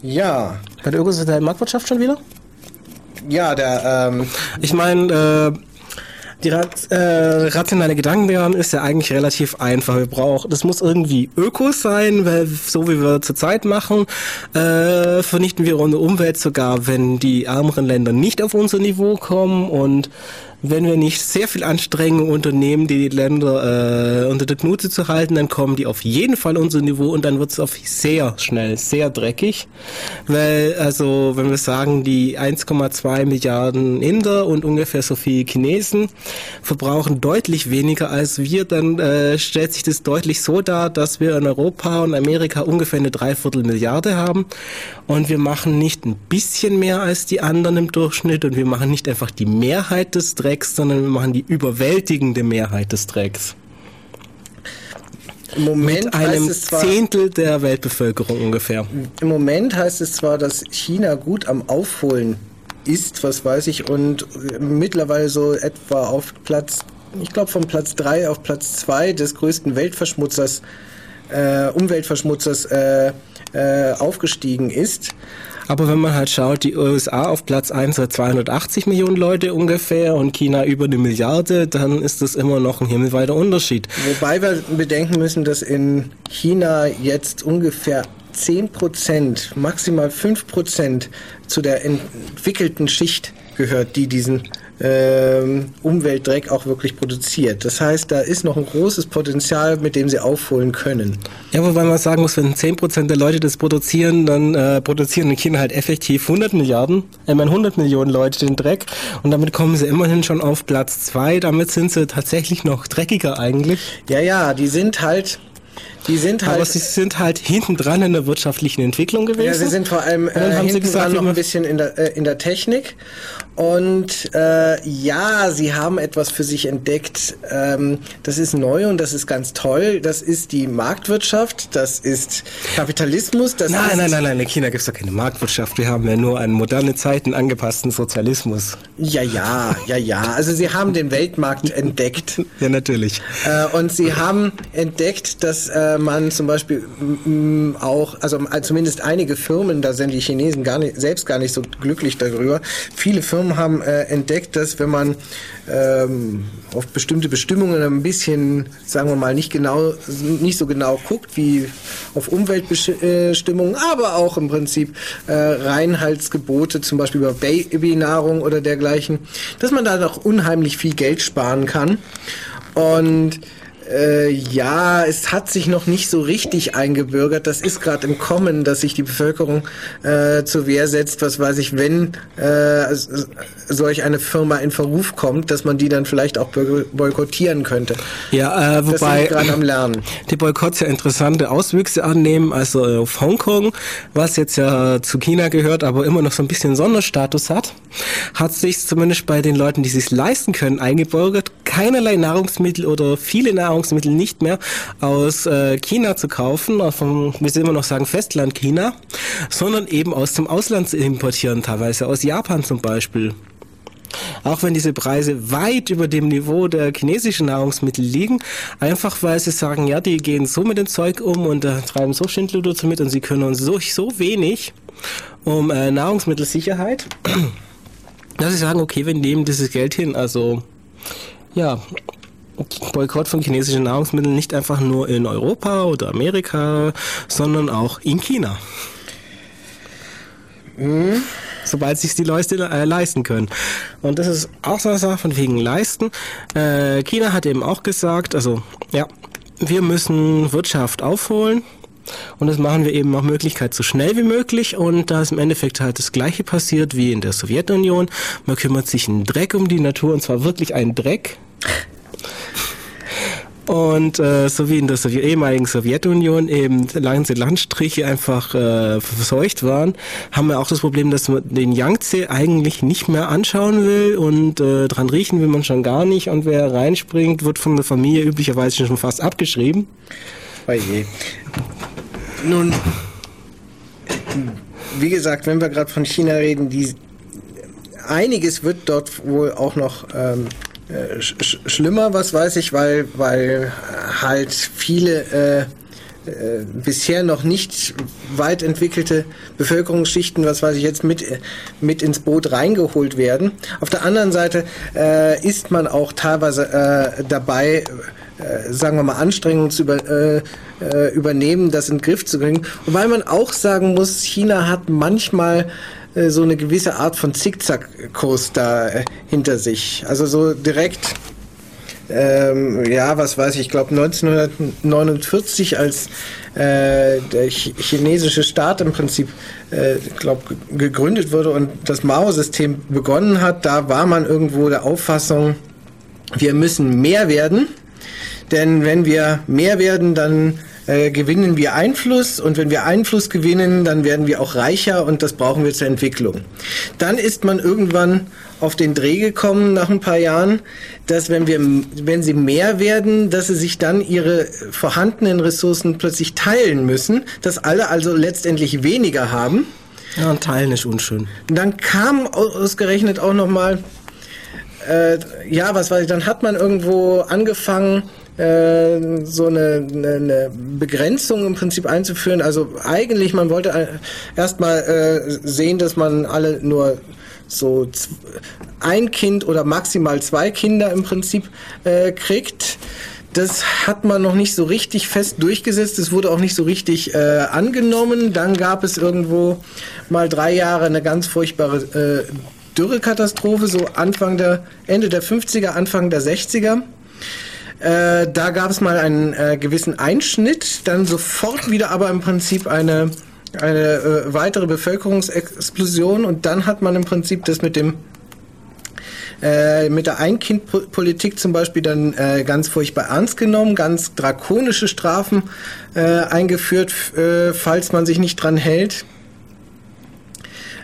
ja. Bei der ökosozialen Marktwirtschaft schon wieder? Ja, der. Ähm, ich meine, äh, Die äh, rationale Gedankengang ist ja eigentlich relativ einfach. Wir brauchen, das muss irgendwie Ökos sein, weil so wie wir zurzeit machen, äh, vernichten wir unsere Umwelt sogar, wenn die ärmeren Länder nicht auf unser Niveau kommen und wenn wir nicht sehr viel Anstrengung unternehmen, die Länder äh, unter der Knute zu halten, dann kommen die auf jeden Fall unser Niveau und dann wird es auf sehr schnell sehr dreckig. Weil, also, wenn wir sagen, die 1,2 Milliarden Inder und ungefähr so viele Chinesen verbrauchen deutlich weniger als wir, dann äh, stellt sich das deutlich so dar, dass wir in Europa und Amerika ungefähr eine Dreiviertel Milliarde haben und wir machen nicht ein bisschen mehr als die anderen im Durchschnitt und wir machen nicht einfach die Mehrheit des Drecks, Drecks, sondern wir machen die überwältigende Mehrheit des Drecks. Im Moment Mit einem zwar, Zehntel der Weltbevölkerung ungefähr. Im Moment heißt es zwar, dass China gut am Aufholen ist, was weiß ich, und mittlerweile so etwa auf Platz, ich glaube von Platz 3 auf Platz 2 des größten Weltverschmutzers, äh, Umweltverschmutzers äh, äh, aufgestiegen ist. Aber wenn man halt schaut, die USA auf Platz 1 hat 280 Millionen Leute ungefähr und China über eine Milliarde, dann ist das immer noch ein himmelweiter Unterschied. Wobei wir bedenken müssen, dass in China jetzt ungefähr 10 Prozent, maximal 5 Prozent zu der entwickelten Schicht gehört, die diesen ähm, Umweltdreck auch wirklich produziert. Das heißt, da ist noch ein großes Potenzial, mit dem sie aufholen können. Ja, wobei man sagen muss, wenn 10% der Leute das produzieren, dann äh, produzieren in China halt effektiv 100 Milliarden, äh, 100 Millionen Leute den Dreck und damit kommen sie immerhin schon auf Platz 2. Damit sind sie tatsächlich noch dreckiger eigentlich. Ja, ja, die sind halt die sind halt. Aber sie sind halt hinten dran in der wirtschaftlichen Entwicklung gewesen. Ja, sie sind vor allem äh, haben hinten sie gesagt, dran noch ein bisschen in der, äh, in der Technik. Und äh, ja, sie haben etwas für sich entdeckt. Ähm, das ist neu und das ist ganz toll. Das ist die Marktwirtschaft, das ist Kapitalismus. Das nein, ist nein, nein, nein, in China gibt es doch keine Marktwirtschaft. Wir haben ja nur einen moderne Zeiten angepassten Sozialismus. Ja, ja, ja, ja. Also sie haben den Weltmarkt entdeckt. Ja, natürlich. Äh, und sie haben entdeckt, dass äh, man zum Beispiel auch, also äh, zumindest einige Firmen, da sind die Chinesen gar nicht, selbst gar nicht so glücklich darüber, viele Firmen haben äh, entdeckt, dass wenn man ähm, auf bestimmte Bestimmungen ein bisschen, sagen wir mal, nicht genau, nicht so genau guckt wie auf Umweltbestimmungen, aber auch im Prinzip äh, Reinhaltsgebote, zum Beispiel über Babynahrung oder dergleichen, dass man da doch unheimlich viel Geld sparen kann. Und äh, ja, es hat sich noch nicht so richtig eingebürgert. Das ist gerade im Kommen, dass sich die Bevölkerung äh, zur Wehr setzt. Was weiß ich, wenn äh, solch eine Firma in Verruf kommt, dass man die dann vielleicht auch boykottieren könnte. Ja, äh, wobei gerade am Lernen. Die Boykotts ja interessante Auswüchse annehmen. Also äh, auf Hongkong, was jetzt ja zu China gehört, aber immer noch so ein bisschen Sonderstatus hat, hat sich zumindest bei den Leuten, die sich leisten können, eingebürgert, keinerlei Nahrungsmittel oder viele Nahrungsmittel Nahrungsmittel nicht mehr aus äh, China zu kaufen, vom, wie sie immer noch sagen, Festland China, sondern eben aus dem Ausland zu importieren, teilweise aus Japan zum Beispiel. Auch wenn diese Preise weit über dem Niveau der chinesischen Nahrungsmittel liegen, einfach weil sie sagen, ja, die gehen so mit dem Zeug um und äh, treiben so Schindluder damit und sie können uns so, so wenig um äh, Nahrungsmittelsicherheit, dass sie sagen, okay, wir nehmen dieses Geld hin. Also ja, Boykott von chinesischen Nahrungsmitteln nicht einfach nur in Europa oder Amerika, sondern auch in China. Mhm. Sobald sich die Leute äh, leisten können. Und das ist auch so eine Sache von wegen leisten. Äh, China hat eben auch gesagt, also ja, wir müssen Wirtschaft aufholen. Und das machen wir eben nach Möglichkeit so schnell wie möglich. Und da ist im Endeffekt halt das Gleiche passiert wie in der Sowjetunion. Man kümmert sich einen Dreck um die Natur und zwar wirklich einen Dreck. Und äh, so wie in der Sowjet ehemaligen Sowjetunion eben ganze Landstriche einfach äh, verseucht waren, haben wir auch das Problem, dass man den Yangtze eigentlich nicht mehr anschauen will und äh, dran riechen will man schon gar nicht. Und wer reinspringt, wird von der Familie üblicherweise schon fast abgeschrieben. Oje. Nun, wie gesagt, wenn wir gerade von China reden, die, einiges wird dort wohl auch noch ähm, äh, sch schlimmer, was weiß ich, weil, weil halt viele äh, äh, bisher noch nicht weit entwickelte Bevölkerungsschichten, was weiß ich jetzt, mit, mit ins Boot reingeholt werden. Auf der anderen Seite äh, ist man auch teilweise äh, dabei, äh, sagen wir mal, Anstrengungen zu über, äh, äh, übernehmen, das in den Griff zu bringen. Wobei man auch sagen muss, China hat manchmal äh, so eine gewisse Art von Zickzackkurs da äh, hinter sich. Also so direkt ähm, ja, was weiß ich, ich glaube 1949, als äh, der chinesische Staat im Prinzip, äh, glaube gegründet wurde und das Mao-System begonnen hat, da war man irgendwo der Auffassung, wir müssen mehr werden, denn wenn wir mehr werden, dann äh, gewinnen wir Einfluss und wenn wir Einfluss gewinnen, dann werden wir auch reicher und das brauchen wir zur Entwicklung. Dann ist man irgendwann auf den Dreh gekommen nach ein paar Jahren, dass wenn wir, wenn sie mehr werden, dass sie sich dann ihre vorhandenen Ressourcen plötzlich teilen müssen, dass alle also letztendlich weniger haben. Ja, und teilen ist unschön. Dann kam ausgerechnet auch noch mal, äh, ja, was weiß ich, dann hat man irgendwo angefangen, äh, so eine, eine, eine, Begrenzung im Prinzip einzuführen. Also eigentlich, man wollte äh, erstmal äh, sehen, dass man alle nur so ein Kind oder maximal zwei Kinder im Prinzip äh, kriegt. Das hat man noch nicht so richtig fest durchgesetzt. Es wurde auch nicht so richtig äh, angenommen. Dann gab es irgendwo mal drei Jahre eine ganz furchtbare äh, Dürrekatastrophe, so Anfang der, Ende der 50er, Anfang der 60er. Äh, da gab es mal einen äh, gewissen Einschnitt, dann sofort wieder aber im Prinzip eine, eine äh, weitere Bevölkerungsexplosion und dann hat man im Prinzip das mit dem äh, mit der Ein-Kind-Politik zum Beispiel dann äh, ganz furchtbar ernst genommen, ganz drakonische Strafen äh, eingeführt, äh, falls man sich nicht dran hält.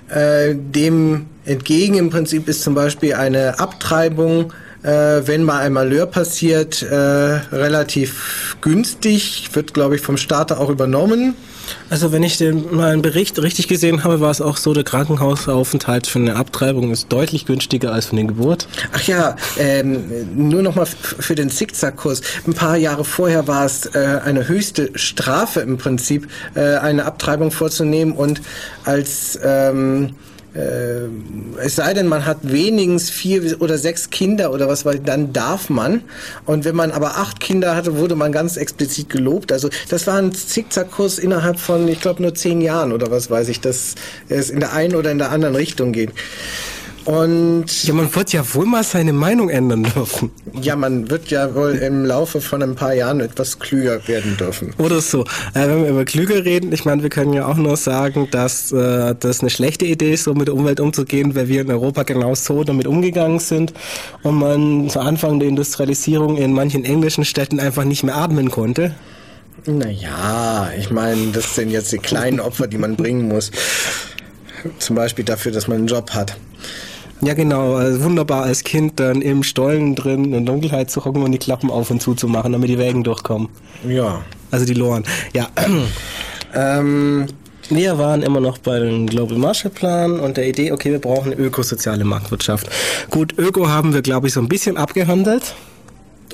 Äh, dem entgegen im Prinzip ist zum Beispiel eine Abtreibung äh, wenn mal ein Malheur passiert, äh, relativ günstig, wird, glaube ich, vom Staat auch übernommen. Also wenn ich den, mal einen Bericht richtig gesehen habe, war es auch so, der Krankenhausaufenthalt für eine Abtreibung ist deutlich günstiger als für eine Geburt. Ach ja, ähm, nur nochmal für den Zickzackkurs. Ein paar Jahre vorher war es äh, eine höchste Strafe im Prinzip, äh, eine Abtreibung vorzunehmen und als ähm, äh, es sei denn, man hat wenigstens vier oder sechs Kinder oder was, weil dann darf man. Und wenn man aber acht Kinder hatte, wurde man ganz explizit gelobt. Also das war ein Zickzackkurs innerhalb von, ich glaube, nur zehn Jahren oder was weiß ich, dass es in der einen oder in der anderen Richtung geht. Und ja, man wird ja wohl mal seine Meinung ändern dürfen. Ja, man wird ja wohl im Laufe von ein paar Jahren etwas klüger werden dürfen. Oder so. Äh, wenn wir über klüger reden, ich meine, wir können ja auch nur sagen, dass äh, das eine schlechte Idee ist, so mit der Umwelt umzugehen, weil wir in Europa genau so damit umgegangen sind und man zu Anfang der Industrialisierung in manchen englischen Städten einfach nicht mehr atmen konnte. Naja, ich meine, das sind jetzt die kleinen Opfer, die man bringen muss. Zum Beispiel dafür, dass man einen Job hat. Ja, genau. Also wunderbar als Kind dann im Stollen drin in Dunkelheit zu hocken und die Klappen auf und zu zu machen, damit die Wägen durchkommen. Ja. Also die Loren. Ja. ähm, wir waren immer noch beim Global Marshall Plan und der Idee, okay, wir brauchen eine ökosoziale Marktwirtschaft. Gut, Öko haben wir, glaube ich, so ein bisschen abgehandelt.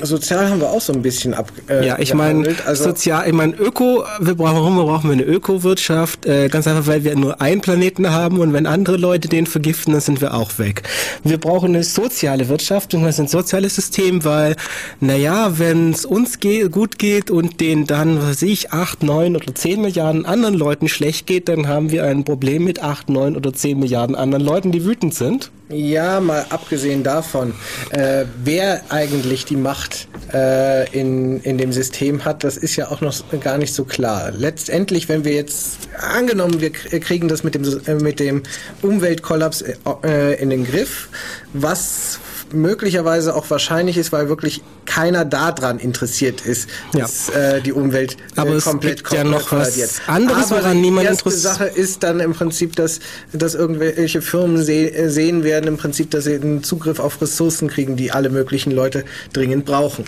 Sozial haben wir auch so ein bisschen ab. Äh, ja, ich meine, also sozial, ich meine, Öko, wir brauchen, warum brauchen wir eine Ökowirtschaft? Äh, ganz einfach, weil wir nur einen Planeten haben und wenn andere Leute den vergiften, dann sind wir auch weg. Wir brauchen eine soziale Wirtschaft und ein soziales System, weil, naja, wenn es uns ge gut geht und den dann, was weiß ich, acht, neun oder zehn Milliarden anderen Leuten schlecht geht, dann haben wir ein Problem mit acht, neun oder zehn Milliarden anderen Leuten, die wütend sind. Ja, mal abgesehen davon, äh, wer eigentlich die Macht äh, in, in dem System hat, das ist ja auch noch gar nicht so klar. Letztendlich, wenn wir jetzt angenommen, wir kriegen das mit dem, äh, mit dem Umweltkollaps äh, äh, in den Griff, was möglicherweise auch wahrscheinlich ist, weil wirklich keiner daran interessiert ist, dass ja. äh, die Umwelt äh, Aber komplett, es gibt ja noch was anderes, Aber woran niemand interessiert. Die erste Sache ist dann im Prinzip, dass, dass irgendwelche Firmen se sehen werden, im Prinzip, dass sie einen Zugriff auf Ressourcen kriegen, die alle möglichen Leute dringend brauchen.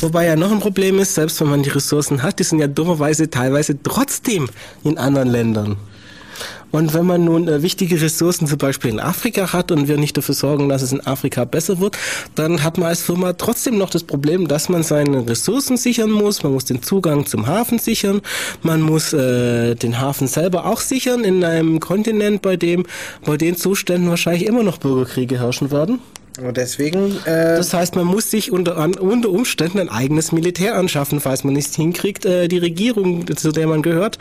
Wobei ja noch ein Problem ist, selbst wenn man die Ressourcen hat, die sind ja dummerweise teilweise trotzdem in anderen Ländern. Und wenn man nun äh, wichtige Ressourcen zum Beispiel in Afrika hat und wir nicht dafür sorgen, dass es in Afrika besser wird, dann hat man als Firma trotzdem noch das Problem, dass man seine Ressourcen sichern muss. Man muss den Zugang zum Hafen sichern. Man muss äh, den Hafen selber auch sichern in einem Kontinent, bei dem bei den Zuständen wahrscheinlich immer noch Bürgerkriege herrschen werden. Und deswegen. Äh das heißt, man muss sich unter, unter Umständen ein eigenes Militär anschaffen, falls man nicht hinkriegt, äh, die Regierung, zu der man gehört,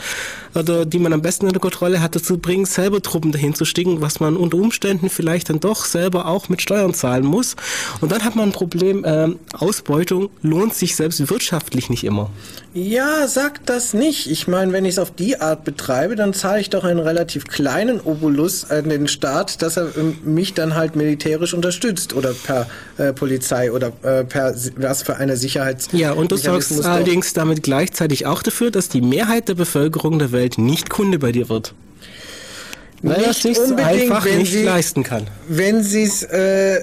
oder die man am besten unter Kontrolle hat, dazu bringen, selber Truppen dahin zu sticken, was man unter Umständen vielleicht dann doch selber auch mit Steuern zahlen muss. Und dann hat man ein Problem, äh, Ausbeutung lohnt sich selbst wirtschaftlich nicht immer. Ja, sag das nicht. Ich meine, wenn ich es auf die Art betreibe, dann zahle ich doch einen relativ kleinen Obolus an den Staat, dass er ähm, mich dann halt militärisch unterstützt oder per äh, Polizei oder äh, per was für eine Sicherheits Ja, und du sorgst allerdings damit gleichzeitig auch dafür, dass die Mehrheit der Bevölkerung der Welt nicht Kunde bei dir wird. Weil er sich einfach nicht sie, leisten kann. Wenn sie es äh,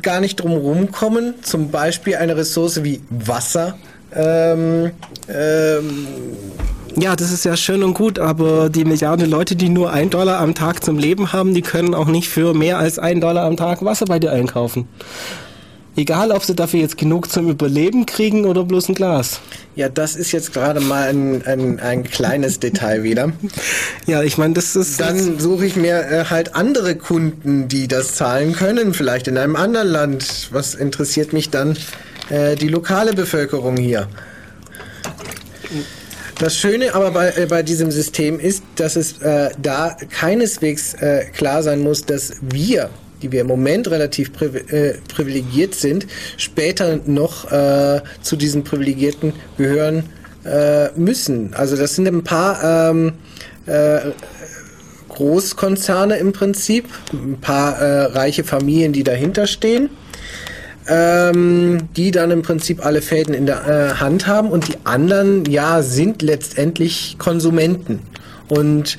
gar nicht drum rumkommen, zum Beispiel eine Ressource wie Wasser ähm, ähm, ja, das ist ja schön und gut, aber die Milliarden Leute, die nur ein Dollar am Tag zum Leben haben, die können auch nicht für mehr als ein Dollar am Tag Wasser bei dir einkaufen. Egal, ob sie dafür jetzt genug zum Überleben kriegen oder bloß ein Glas. Ja, das ist jetzt gerade mal ein, ein, ein kleines Detail wieder. Ja, ich meine, das ist. Dann suche ich mir äh, halt andere Kunden, die das zahlen können, vielleicht in einem anderen Land. Was interessiert mich dann äh, die lokale Bevölkerung hier? Das Schöne aber bei, äh, bei diesem System ist, dass es äh, da keineswegs äh, klar sein muss, dass wir, die wir im Moment relativ priv äh, privilegiert sind, später noch äh, zu diesen Privilegierten gehören äh, müssen. Also das sind ein paar ähm, Großkonzerne im Prinzip, ein paar reiche Familien, die dahinter stehen ähm, die dann im Prinzip alle Fäden in der äh, Hand haben und die anderen, ja, sind letztendlich Konsumenten. Und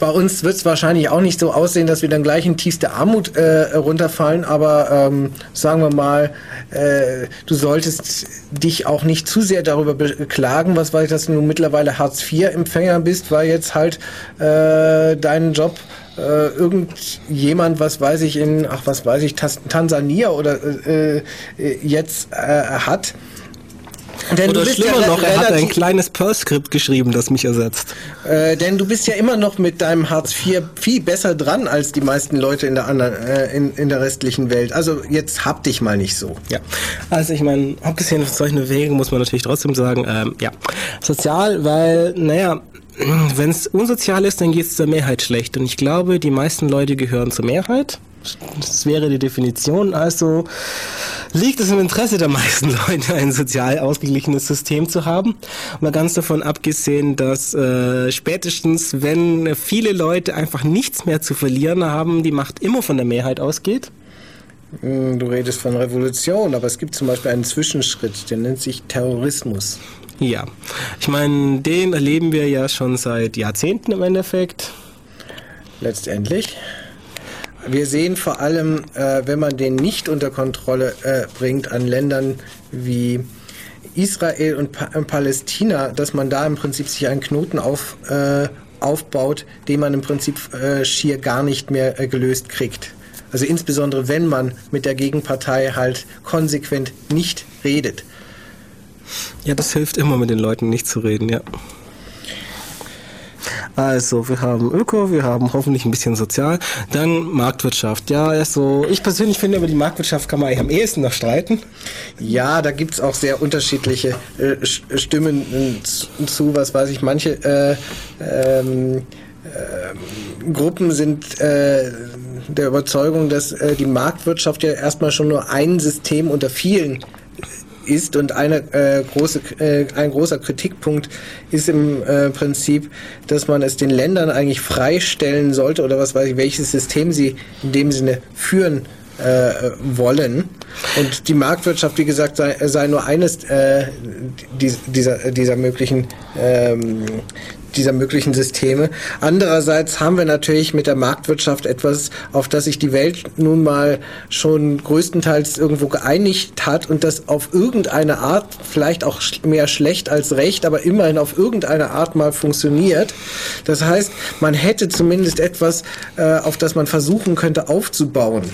bei uns wird es wahrscheinlich auch nicht so aussehen, dass wir dann gleich in tiefste Armut äh, runterfallen, aber ähm, sagen wir mal, äh, du solltest dich auch nicht zu sehr darüber beklagen, was weiß ich, dass du nun mittlerweile Hartz-IV-Empfänger bist, weil jetzt halt äh, deinen Job äh, irgendjemand, was weiß ich, in, ach was weiß ich, Tansania oder äh, äh, jetzt äh, hat. Denn Oder schlimmer ja noch, er hat ein kleines Perl-Skript geschrieben, das mich ersetzt. Äh, denn du bist ja immer noch mit deinem Hartz IV viel besser dran als die meisten Leute in der anderen, äh, in, in der restlichen Welt. Also jetzt hab dich mal nicht so. Ja. Also ich meine, abgesehen von solchen Wegen muss man natürlich trotzdem sagen, ähm, ja, sozial, weil, naja, wenn es unsozial ist, dann geht es zur Mehrheit schlecht. Und ich glaube, die meisten Leute gehören zur Mehrheit. Das wäre die Definition. Also liegt es im Interesse der meisten Leute, ein sozial ausgeglichenes System zu haben. Mal ganz davon abgesehen, dass äh, spätestens, wenn viele Leute einfach nichts mehr zu verlieren haben, die Macht immer von der Mehrheit ausgeht. Hm, du redest von Revolution, aber es gibt zum Beispiel einen Zwischenschritt, der nennt sich Terrorismus. Ja, ich meine, den erleben wir ja schon seit Jahrzehnten im Endeffekt. Letztendlich. Wir sehen vor allem, äh, wenn man den nicht unter Kontrolle äh, bringt an Ländern wie Israel und pa äh, Palästina, dass man da im Prinzip sich einen Knoten auf, äh, aufbaut, den man im Prinzip äh, schier gar nicht mehr äh, gelöst kriegt. Also insbesondere wenn man mit der Gegenpartei halt konsequent nicht redet. Ja, das hilft immer mit den Leuten nicht zu reden, ja. Also, wir haben Öko, wir haben hoffentlich ein bisschen Sozial, dann Marktwirtschaft. Ja, also ich persönlich finde, über die Marktwirtschaft kann man eigentlich am ehesten noch streiten. Ja, da gibt es auch sehr unterschiedliche äh, Stimmen zu, was weiß ich. Manche äh, ähm, äh, Gruppen sind äh, der Überzeugung, dass äh, die Marktwirtschaft ja erstmal schon nur ein System unter vielen ist und eine äh, große, äh, ein großer Kritikpunkt ist im äh, Prinzip, dass man es den Ländern eigentlich freistellen sollte oder was weiß ich, welches System sie in dem Sinne führen äh, wollen. Und die Marktwirtschaft, wie gesagt, sei, sei nur eines äh, dieser, dieser möglichen ähm, dieser möglichen Systeme. Andererseits haben wir natürlich mit der Marktwirtschaft etwas, auf das sich die Welt nun mal schon größtenteils irgendwo geeinigt hat und das auf irgendeine Art, vielleicht auch mehr schlecht als recht, aber immerhin auf irgendeine Art mal funktioniert. Das heißt, man hätte zumindest etwas, äh, auf das man versuchen könnte aufzubauen.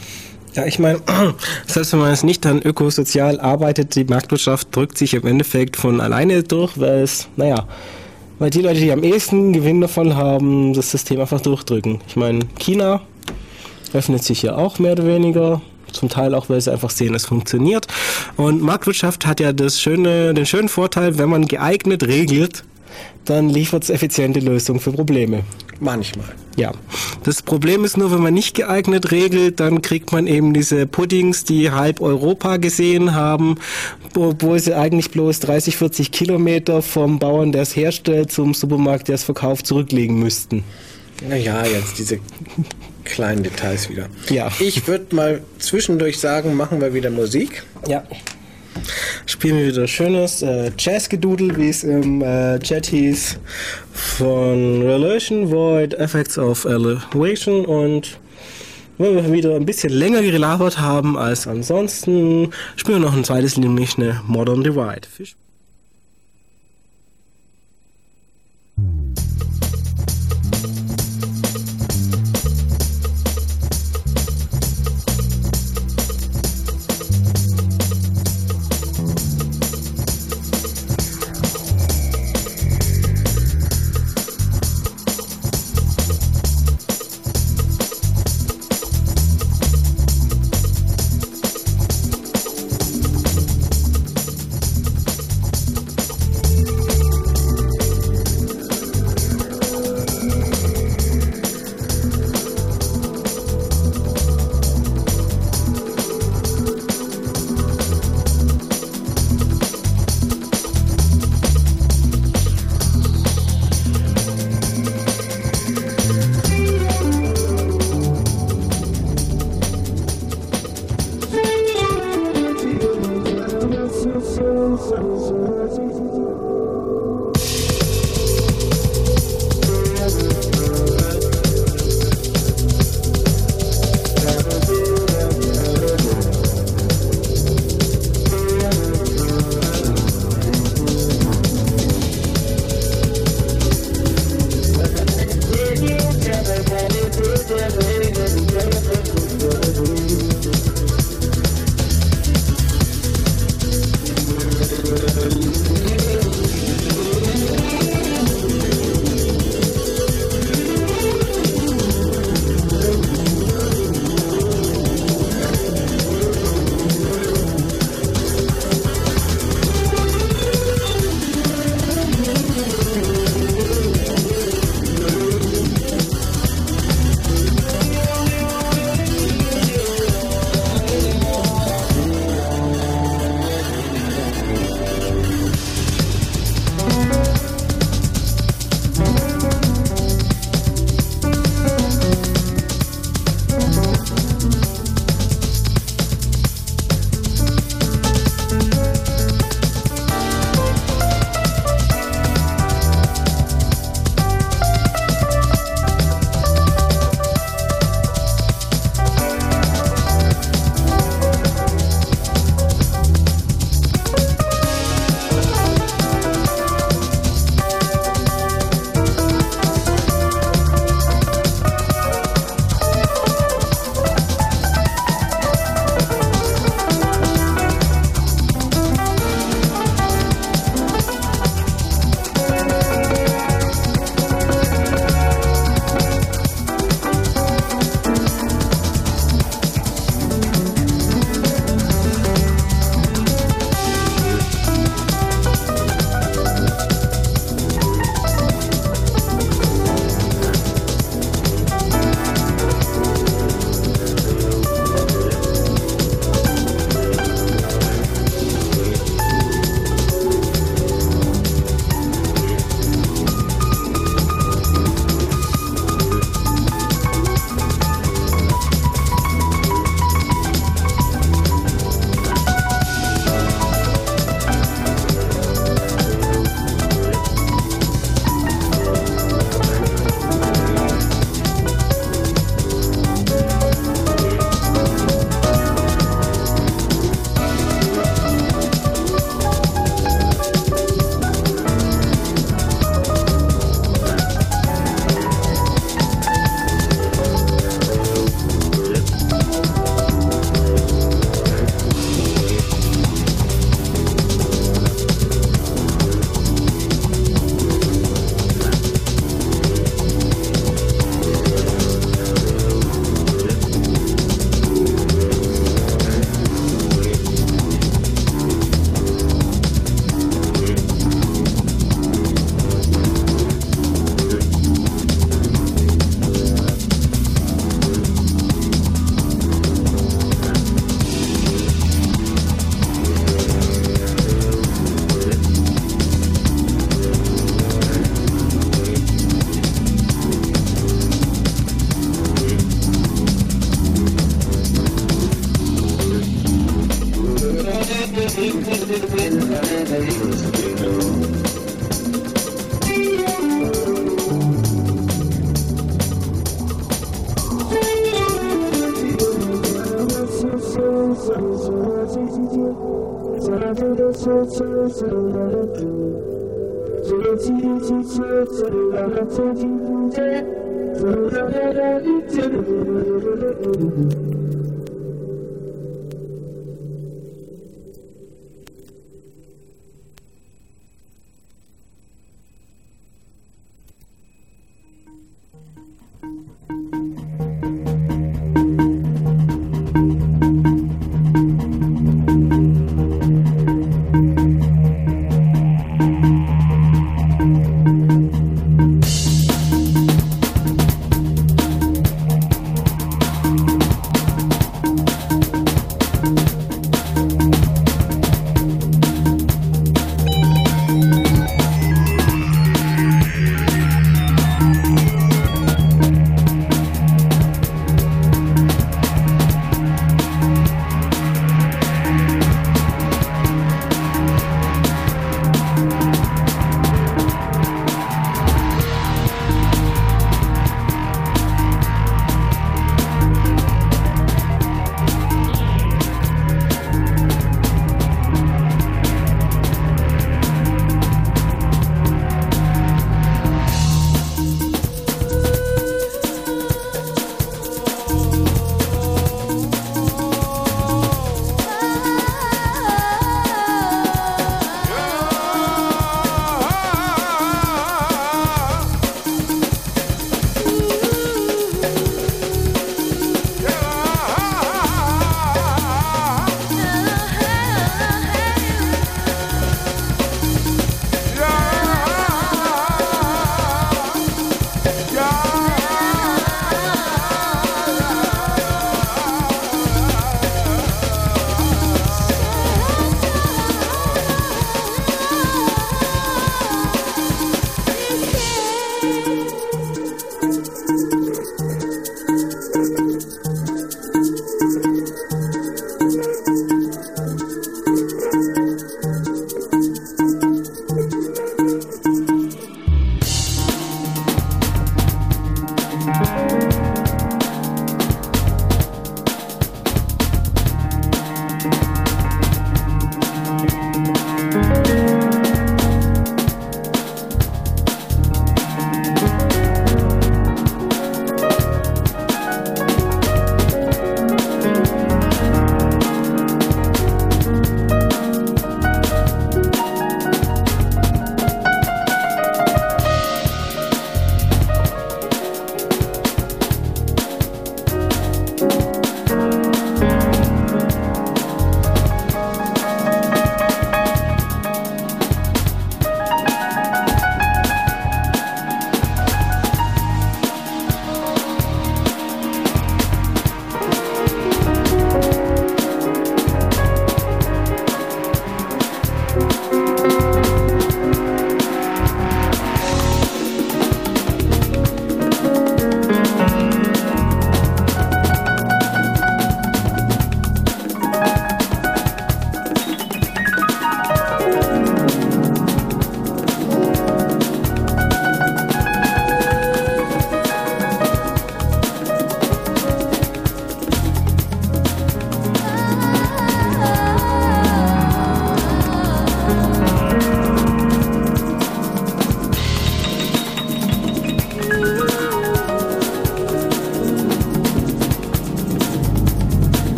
Ja, ich meine, selbst wenn man es nicht dann ökosozial arbeitet, die Marktwirtschaft drückt sich im Endeffekt von alleine durch, weil es, naja, weil die Leute, die am ehesten Gewinn davon haben, das System einfach durchdrücken. Ich meine, China öffnet sich ja auch mehr oder weniger. Zum Teil auch, weil sie einfach sehen, es funktioniert. Und Marktwirtschaft hat ja das schöne, den schönen Vorteil, wenn man geeignet regelt, dann liefert es effiziente Lösungen für Probleme. Manchmal. Ja. Das Problem ist nur, wenn man nicht geeignet regelt, dann kriegt man eben diese Puddings, die halb Europa gesehen haben, obwohl sie eigentlich bloß 30, 40 Kilometer vom Bauern, der es herstellt, zum Supermarkt, der es verkauft, zurücklegen müssten. Naja, jetzt diese kleinen Details wieder. Ja. Ich würde mal zwischendurch sagen, machen wir wieder Musik. Ja spielen wir wieder schönes äh, Jazzgedudel, wie es im äh, Chat hieß, von Relation Void Effects of Elevation und wenn wir wieder ein bisschen länger gelabert haben als ansonsten, spielen wir noch ein zweites, nämlich eine Modern Divide. Fisch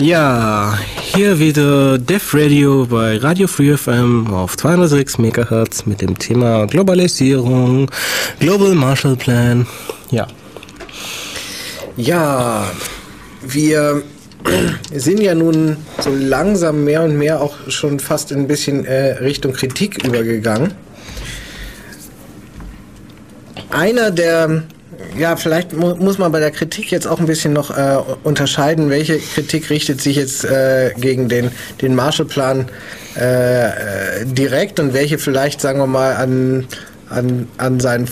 Ja, hier wieder Def Radio bei Radio Free FM auf 206 MHz mit dem Thema Globalisierung, Global Marshall Plan. Ja. Ja, wir sind ja nun so langsam mehr und mehr auch schon fast ein bisschen äh, Richtung Kritik übergegangen. Einer der ja, vielleicht mu muss man bei der Kritik jetzt auch ein bisschen noch äh, unterscheiden, welche Kritik richtet sich jetzt äh, gegen den, den Marshallplan äh, äh direkt und welche vielleicht, sagen wir mal, an, an, an seinen,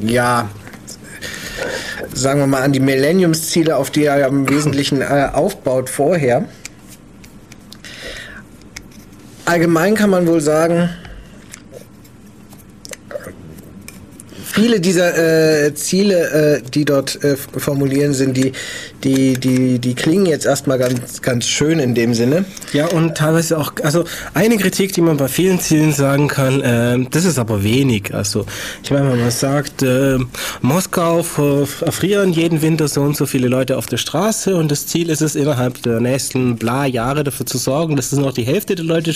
ja, sagen wir mal, an die Millenniumsziele, auf die er im Wesentlichen äh, aufbaut vorher. Allgemein kann man wohl sagen, viele dieser äh, Ziele, äh, die dort äh, formulieren sind, die, die, die, die klingen jetzt erstmal ganz, ganz schön in dem Sinne. Ja, und teilweise auch, also eine Kritik, die man bei vielen Zielen sagen kann, äh, das ist aber wenig. Also ich meine, wenn man sagt, äh, Moskau erfrieren jeden Winter so und so viele Leute auf der Straße und das Ziel ist es, innerhalb der nächsten bla Jahre dafür zu sorgen, dass es noch die Hälfte der Leute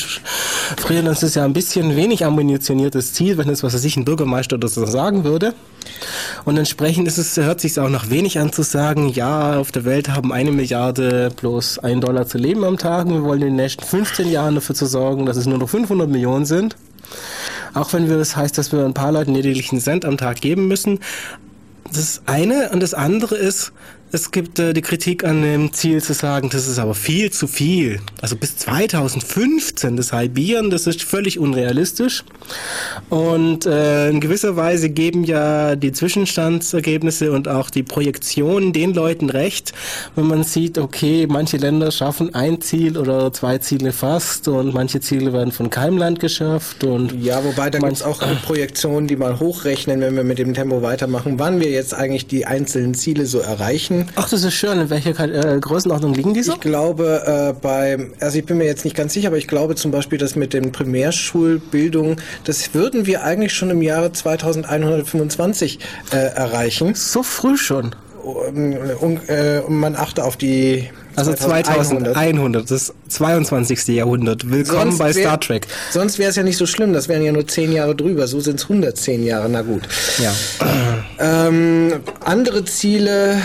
frieren, das ist ja ein bisschen wenig ambitioniert Ziel, wenn es, was weiß ich, ein Bürgermeister oder so sagen würde. Und entsprechend ist es, hört sich auch noch wenig an zu sagen, ja, auf der Welt haben eine Milliarde bloß ein Dollar zu leben am Tag und wir wollen in den nächsten 15 Jahren dafür zu sorgen, dass es nur noch 500 Millionen sind. Auch wenn wir das heißt, dass wir ein paar Leuten lediglich einen Cent am Tag geben müssen. Das eine und das andere ist, es gibt äh, die Kritik an dem Ziel zu sagen, das ist aber viel zu viel. Also bis 2015 das Halbieren, das ist völlig unrealistisch. Und äh, in gewisser Weise geben ja die Zwischenstandsergebnisse und auch die Projektionen den Leuten recht, wenn man sieht, okay, manche Länder schaffen ein Ziel oder zwei Ziele fast und manche Ziele werden von keinem Land geschafft. Und ja, wobei da gibt es auch Projektionen, die mal hochrechnen, wenn wir mit dem Tempo weitermachen, wann wir jetzt eigentlich die einzelnen Ziele so erreichen Ach, das ist schön. In welcher äh, Größenordnung liegen diese? Ich glaube, äh, bei, also ich bin mir jetzt nicht ganz sicher, aber ich glaube zum Beispiel, dass mit den Primärschulbildungen, das würden wir eigentlich schon im Jahre 2125 äh, erreichen. So früh schon. Und, und, äh, man achte auf die also 2100. 2100, das 22. Jahrhundert. Willkommen sonst bei wär, Star Trek. Sonst wäre es ja nicht so schlimm, das wären ja nur 10 Jahre drüber. So sind es 110 Jahre, na gut. Ja. Ähm, andere Ziele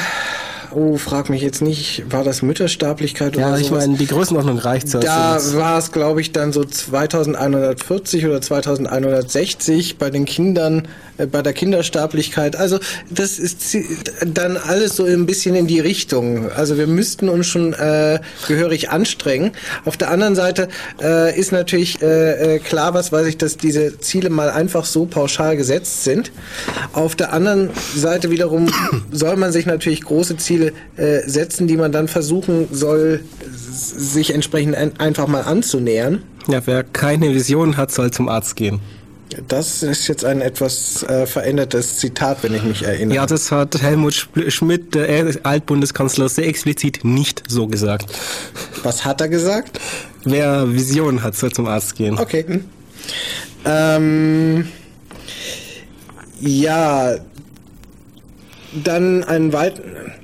oh, frag mich jetzt nicht, war das Müttersterblichkeit ja, oder so? Ja, ich meine, die Größenordnung reicht so. Da war es, glaube ich, dann so 2140 oder 2160 bei den Kindern, bei der Kindersterblichkeit. Also das ist dann alles so ein bisschen in die Richtung. Also wir müssten uns schon äh, gehörig anstrengen. Auf der anderen Seite äh, ist natürlich äh, äh klar, was weiß ich, dass diese Ziele mal einfach so pauschal gesetzt sind. Auf der anderen Seite wiederum soll man sich natürlich große Ziele Ziele äh, setzen, die man dann versuchen soll, sich entsprechend ein, einfach mal anzunähern. Ja, wer keine Vision hat, soll zum Arzt gehen. Das ist jetzt ein etwas äh, verändertes Zitat, wenn ich mich erinnere. Ja, das hat Helmut Schmidt, der Altbundeskanzler, sehr explizit nicht so gesagt. Was hat er gesagt? Wer Vision hat, soll zum Arzt gehen. Okay. Ähm, ja, dann ein weit,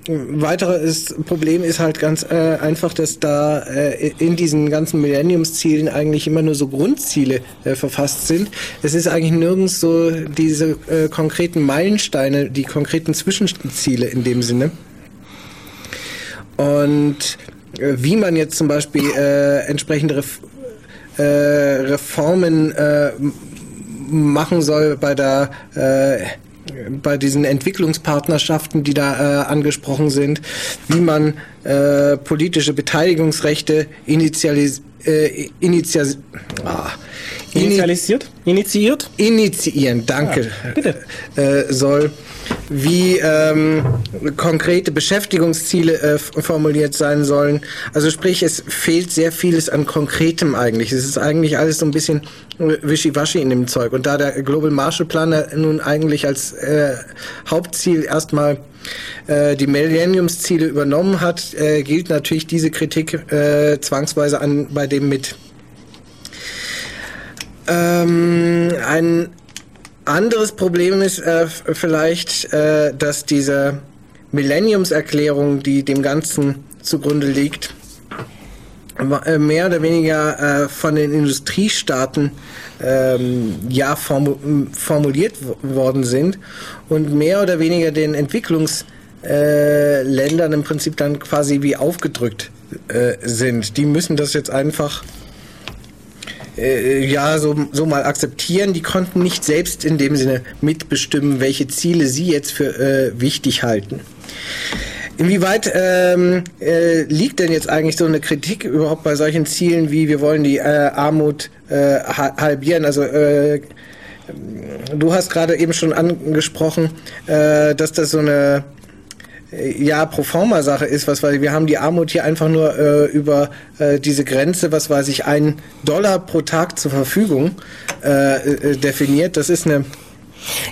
weiteres Problem ist halt ganz äh, einfach, dass da äh, in diesen ganzen Millenniumszielen eigentlich immer nur so Grundziele äh, verfasst sind. Es ist eigentlich nirgends so diese äh, konkreten Meilensteine, die konkreten Zwischenziele in dem Sinne. Und äh, wie man jetzt zum Beispiel äh, entsprechende Ref Reformen machen soll bei der bei diesen Entwicklungspartnerschaften, die da äh, angesprochen sind, wie man äh, politische Beteiligungsrechte initialis äh, initial ah, initialisiert, initiiert, initiieren, danke, ja, bitte. Äh, soll wie ähm, konkrete Beschäftigungsziele äh, formuliert sein sollen. Also sprich, es fehlt sehr vieles an Konkretem eigentlich. Es ist eigentlich alles so ein bisschen wischiwaschi in dem Zeug. Und da der Global Marshall Plan nun eigentlich als äh, Hauptziel erstmal äh, die Millenniumsziele übernommen hat, äh, gilt natürlich diese Kritik äh, zwangsweise an bei dem mit. Ähm, ein anderes Problem ist äh, vielleicht, äh, dass diese Millenniumserklärung, die dem Ganzen zugrunde liegt, äh, mehr oder weniger äh, von den Industriestaaten ähm, ja formuliert worden sind und mehr oder weniger den Entwicklungsländern im Prinzip dann quasi wie aufgedrückt äh, sind. Die müssen das jetzt einfach äh, ja so, so mal akzeptieren. Die konnten nicht selbst in dem Sinne mitbestimmen, welche Ziele sie jetzt für äh, wichtig halten. Inwieweit ähm, äh, liegt denn jetzt eigentlich so eine Kritik überhaupt bei solchen Zielen wie wir wollen die äh, Armut äh, halbieren? Also äh, du hast gerade eben schon angesprochen, äh, dass das so eine ja, Proforma-Sache ist, was weil wir haben die Armut hier einfach nur äh, über äh, diese Grenze, was weiß ich, ein Dollar pro Tag zur Verfügung äh, äh definiert. Das ist eine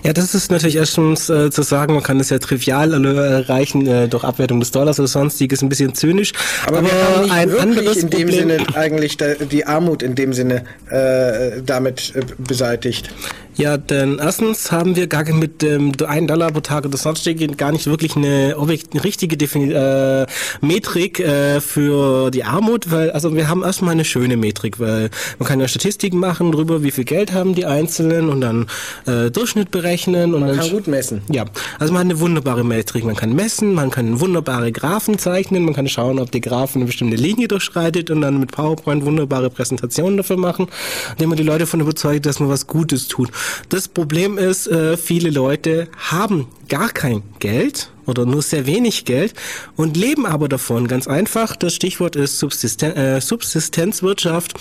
ja, das ist natürlich erstens äh, zu sagen, man kann es ja trivial erreichen äh, durch Abwertung des Dollars oder sonstiges, ein bisschen zynisch. Aber, aber ein anderes in dem Problem Sinne eigentlich die Armut in dem Sinne äh, damit äh, beseitigt. Ja, denn erstens haben wir gar mit dem ähm, 1 Dollar pro Tag oder sonstige gar nicht wirklich eine, eine richtige Defini äh, Metrik äh, für die Armut, weil also wir haben erstmal eine schöne Metrik, weil man kann ja Statistiken machen darüber, wie viel Geld haben die Einzelnen und dann äh, Durchschnitt berechnen. Und man dann, kann gut messen. Ja, also man hat eine wunderbare Metrik. Man kann messen, man kann wunderbare Graphen zeichnen, man kann schauen, ob die Graphen eine bestimmte Linie durchschreitet und dann mit PowerPoint wunderbare Präsentationen dafür machen, indem man die Leute davon überzeugt, dass man was Gutes tut. Das Problem ist, äh, viele Leute haben gar kein Geld oder nur sehr wenig Geld und leben aber davon. Ganz einfach, das Stichwort ist Subsisten äh, Subsistenzwirtschaft.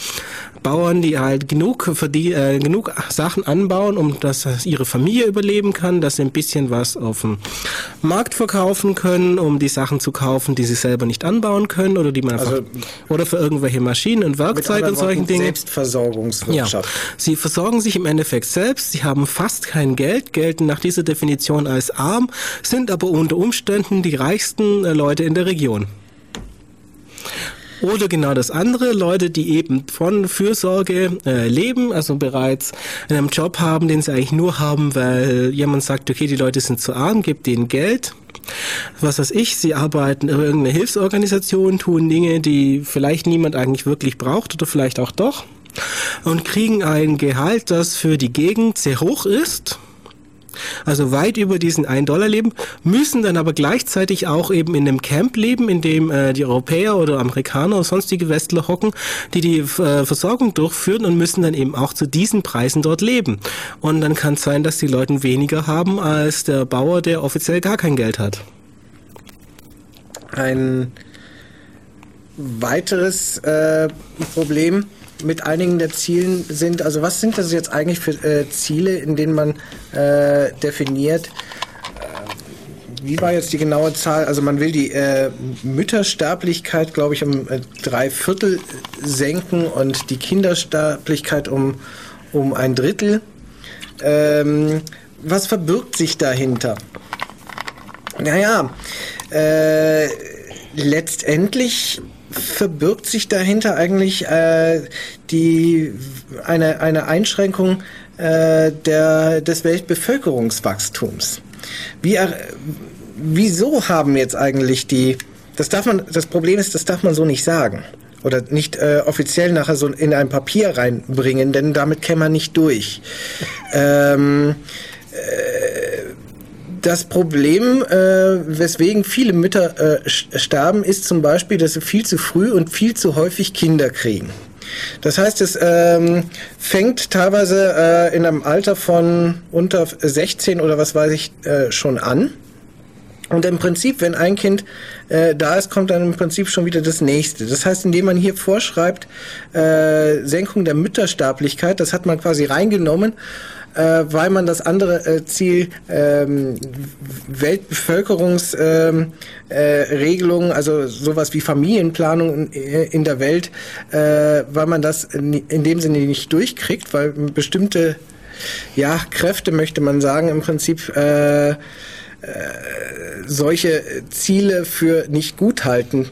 Bauern, die halt genug für die äh, genug Sachen anbauen, um dass ihre Familie überleben kann, dass sie ein bisschen was auf dem Markt verkaufen können, um die Sachen zu kaufen, die sie selber nicht anbauen können oder die man einfach also, oder für irgendwelche Maschinen und Werkzeuge und solchen Dingen. Selbstversorgungswirtschaft. Ja. Sie versorgen sich im Endeffekt selbst. Sie haben fast kein Geld, gelten nach dieser Definition als arm, sind aber unter Umständen die reichsten äh, Leute in der Region. Oder genau das andere, Leute, die eben von Fürsorge äh, leben, also bereits einen Job haben, den sie eigentlich nur haben, weil jemand sagt, okay, die Leute sind zu arm, gibt denen Geld. Was weiß ich, sie arbeiten in irgendeiner Hilfsorganisation, tun Dinge, die vielleicht niemand eigentlich wirklich braucht oder vielleicht auch doch und kriegen ein Gehalt, das für die Gegend sehr hoch ist also weit über diesen 1 Dollar leben, müssen dann aber gleichzeitig auch eben in einem Camp leben, in dem äh, die Europäer oder Amerikaner oder sonstige Westler hocken, die die äh, Versorgung durchführen und müssen dann eben auch zu diesen Preisen dort leben. Und dann kann es sein, dass die Leute weniger haben als der Bauer, der offiziell gar kein Geld hat. Ein weiteres äh, Problem mit einigen der Zielen sind, also was sind das jetzt eigentlich für äh, Ziele, in denen man äh, definiert, äh, wie war jetzt die genaue Zahl? Also man will die äh, Müttersterblichkeit, glaube ich, um äh, drei Viertel senken und die Kindersterblichkeit um, um ein Drittel. Ähm, was verbirgt sich dahinter? Naja, äh, letztendlich verbirgt sich dahinter eigentlich äh, die, eine, eine Einschränkung äh, der, des Weltbevölkerungswachstums. Wie, äh, wieso haben jetzt eigentlich die, das darf man, das Problem ist, das darf man so nicht sagen oder nicht äh, offiziell nachher so in ein Papier reinbringen, denn damit käme man nicht durch. ähm, äh, das Problem, äh, weswegen viele Mütter äh, sterben, ist zum Beispiel, dass sie viel zu früh und viel zu häufig Kinder kriegen. Das heißt, es ähm, fängt teilweise äh, in einem Alter von unter 16 oder was weiß ich äh, schon an. Und im Prinzip, wenn ein Kind äh, da ist, kommt dann im Prinzip schon wieder das nächste. Das heißt, indem man hier vorschreibt, äh, Senkung der Müttersterblichkeit, das hat man quasi reingenommen äh, weil man das andere äh, Ziel ähm, Weltbevölkerungsregelung, ähm, äh, also sowas wie Familienplanung in, äh, in der Welt, äh, weil man das in, in dem Sinne nicht durchkriegt, weil bestimmte ja, Kräfte, möchte man sagen, im Prinzip solche Ziele für nicht gut halten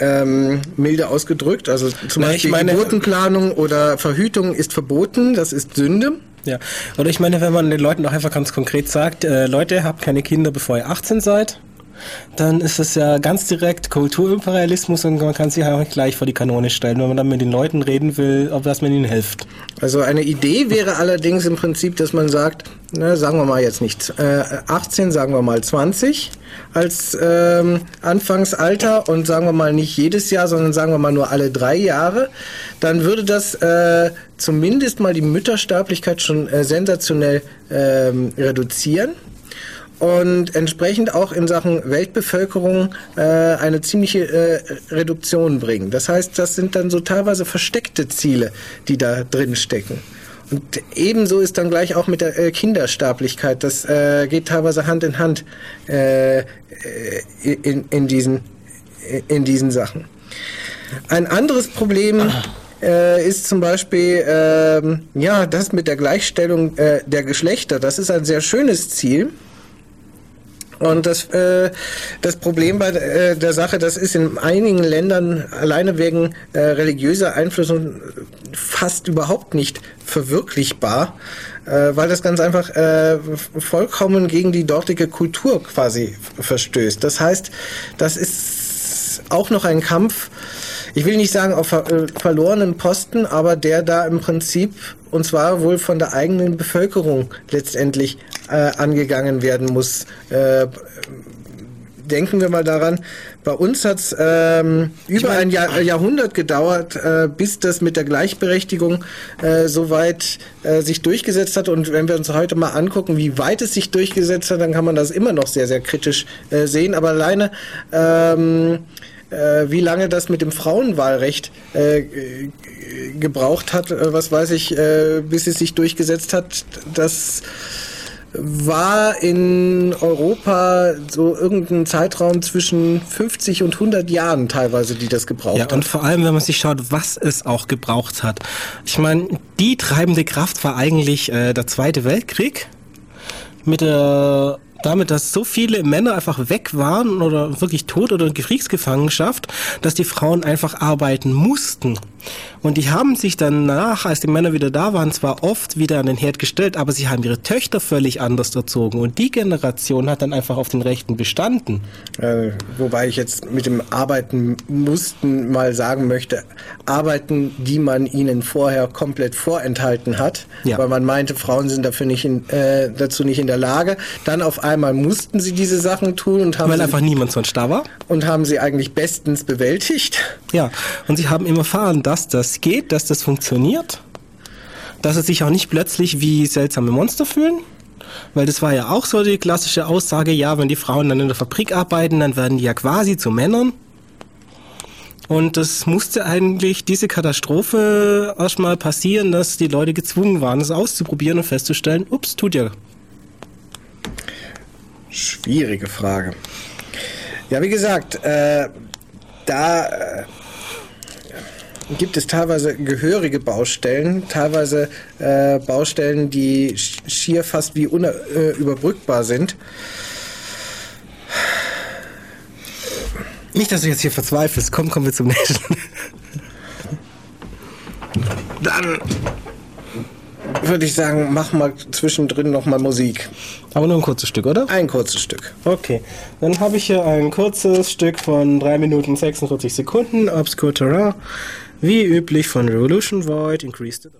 ähm, milde ausgedrückt. Also zum Na, Beispiel meine, Geburtenplanung oder Verhütung ist verboten, das ist Sünde. Ja, oder ich meine, wenn man den Leuten auch einfach ganz konkret sagt, äh, Leute, habt keine Kinder, bevor ihr 18 seid. Dann ist es ja ganz direkt Kulturimperialismus und man kann sich auch gleich vor die Kanone stellen, wenn man dann mit den Leuten reden will, ob das man ihnen hilft. Also eine Idee wäre allerdings im Prinzip, dass man sagt, na, sagen wir mal jetzt nicht äh, 18, sagen wir mal 20 als ähm, Anfangsalter und sagen wir mal nicht jedes Jahr, sondern sagen wir mal nur alle drei Jahre, dann würde das äh, zumindest mal die Müttersterblichkeit schon äh, sensationell ähm, reduzieren und entsprechend auch in Sachen Weltbevölkerung äh, eine ziemliche äh, Reduktion bringen. Das heißt, das sind dann so teilweise versteckte Ziele, die da drin stecken. Und ebenso ist dann gleich auch mit der äh, Kindersterblichkeit. Das äh, geht teilweise Hand in Hand äh, in, in, diesen, in diesen Sachen. Ein anderes Problem äh, ist zum Beispiel äh, ja das mit der Gleichstellung äh, der Geschlechter. Das ist ein sehr schönes Ziel. Und das, äh, das Problem bei äh, der Sache, das ist in einigen Ländern alleine wegen äh, religiöser Einflüsse fast überhaupt nicht verwirklichbar, äh, weil das ganz einfach äh, vollkommen gegen die dortige Kultur quasi verstößt. Das heißt, das ist auch noch ein Kampf, ich will nicht sagen auf äh, verlorenen Posten, aber der da im Prinzip und zwar wohl von der eigenen Bevölkerung letztendlich äh, angegangen werden muss. Äh, denken wir mal daran, bei uns hat es ähm, über ein Jahr, Jahrhundert gedauert, äh, bis das mit der Gleichberechtigung äh, soweit äh, sich durchgesetzt hat. Und wenn wir uns heute mal angucken, wie weit es sich durchgesetzt hat, dann kann man das immer noch sehr, sehr kritisch äh, sehen. Aber alleine ähm, äh, wie lange das mit dem Frauenwahlrecht äh, gebraucht hat, äh, was weiß ich, äh, bis es sich durchgesetzt hat, das war in Europa so irgendein Zeitraum zwischen 50 und 100 Jahren teilweise, die das gebraucht ja, hat. Ja, und vor allem, wenn man sich schaut, was es auch gebraucht hat. Ich meine, die treibende Kraft war eigentlich äh, der Zweite Weltkrieg mit der damit, dass so viele Männer einfach weg waren oder wirklich tot oder in Kriegsgefangenschaft, dass die Frauen einfach arbeiten mussten. Und die haben sich danach, als die Männer wieder da waren, zwar oft wieder an den Herd gestellt, aber sie haben ihre Töchter völlig anders erzogen. Und die Generation hat dann einfach auf den Rechten bestanden. Äh, wobei ich jetzt mit dem Arbeiten mussten mal sagen möchte, Arbeiten, die man ihnen vorher komplett vorenthalten hat, ja. weil man meinte, Frauen sind dafür nicht in, äh, dazu nicht in der Lage. Dann auf einmal mussten sie diese Sachen tun und haben weil einfach niemand sonst da war und haben sie eigentlich bestens bewältigt. Ja, und sie haben immer erfahren, dass das geht, dass das funktioniert, dass sie sich auch nicht plötzlich wie seltsame Monster fühlen. Weil das war ja auch so die klassische Aussage, ja, wenn die Frauen dann in der Fabrik arbeiten, dann werden die ja quasi zu Männern. Und das musste eigentlich diese Katastrophe erstmal passieren, dass die Leute gezwungen waren, es auszuprobieren und festzustellen, ups, tut ja. Schwierige Frage. Ja, wie gesagt, äh, da äh, gibt es teilweise gehörige Baustellen, teilweise äh, Baustellen, die schier fast wie unüberbrückbar äh, sind. Nicht, dass du jetzt hier verzweifelst. Komm, kommen wir zum nächsten. Dann würde ich sagen, mach mal zwischendrin noch mal Musik. Aber nur ein kurzes Stück, oder? Ein kurzes Stück. Okay, dann habe ich hier ein kurzes Stück von 3 Minuten 46 Sekunden, Obscure Terrain. Wie üblich von Revolution Void, Increase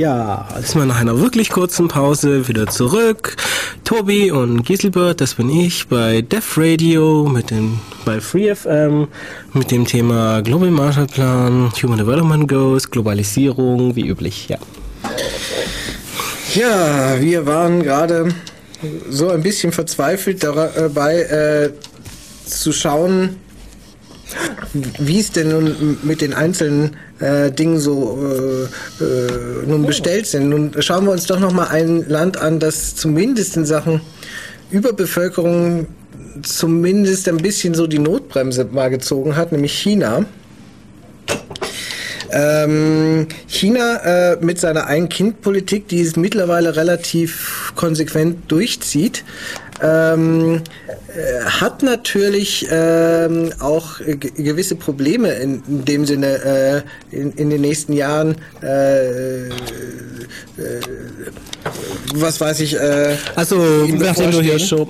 Ja, jetzt mal nach einer wirklich kurzen Pause wieder zurück. Tobi und Giselbert, das bin ich bei Def Radio mit dem bei FreeFM mit dem Thema Global Marshall Plan, Human Development Goals, Globalisierung, wie üblich, ja. Ja, wir waren gerade so ein bisschen verzweifelt dabei äh, zu schauen, wie es denn nun mit den einzelnen äh, Dingen so äh, äh, nun bestellt sind. Nun schauen wir uns doch noch mal ein Land an, das zumindest in Sachen Überbevölkerung zumindest ein bisschen so die Notbremse mal gezogen hat, nämlich China. Ähm, China äh, mit seiner Ein-Kind-Politik, die es mittlerweile relativ konsequent durchzieht, ähm, äh, hat natürlich ähm, auch gewisse Probleme in, in dem Sinne äh, in, in, den nächsten Jahren. Äh, äh was weiß ich. Äh, also, nachdem du hier schon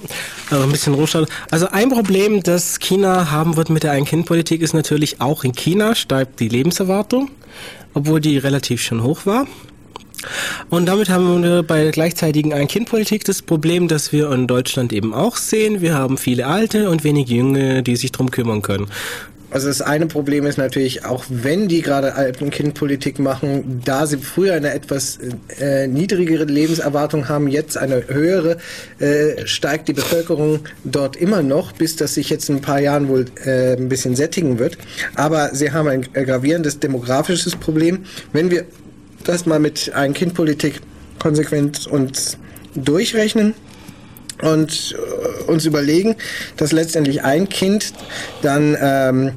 äh, ein bisschen rumschaust. Also, ein Problem, das China haben wird mit der Ein-Kind-Politik, ist natürlich auch in China steigt die Lebenserwartung, obwohl die relativ schon hoch war. Und damit haben wir bei der gleichzeitigen Ein-Kind-Politik das Problem, dass wir in Deutschland eben auch sehen. Wir haben viele Alte und wenig Junge, die sich drum kümmern können. Also das eine Problem ist natürlich, auch wenn die gerade Alpenkindpolitik machen, da sie früher eine etwas äh, niedrigere Lebenserwartung haben, jetzt eine höhere, äh, steigt die Bevölkerung dort immer noch, bis das sich jetzt in ein paar Jahren wohl äh, ein bisschen sättigen wird. Aber sie haben ein gravierendes demografisches Problem. Wenn wir das mal mit Ein-Kind-Politik konsequent uns durchrechnen und äh, uns überlegen, dass letztendlich ein Kind dann ähm,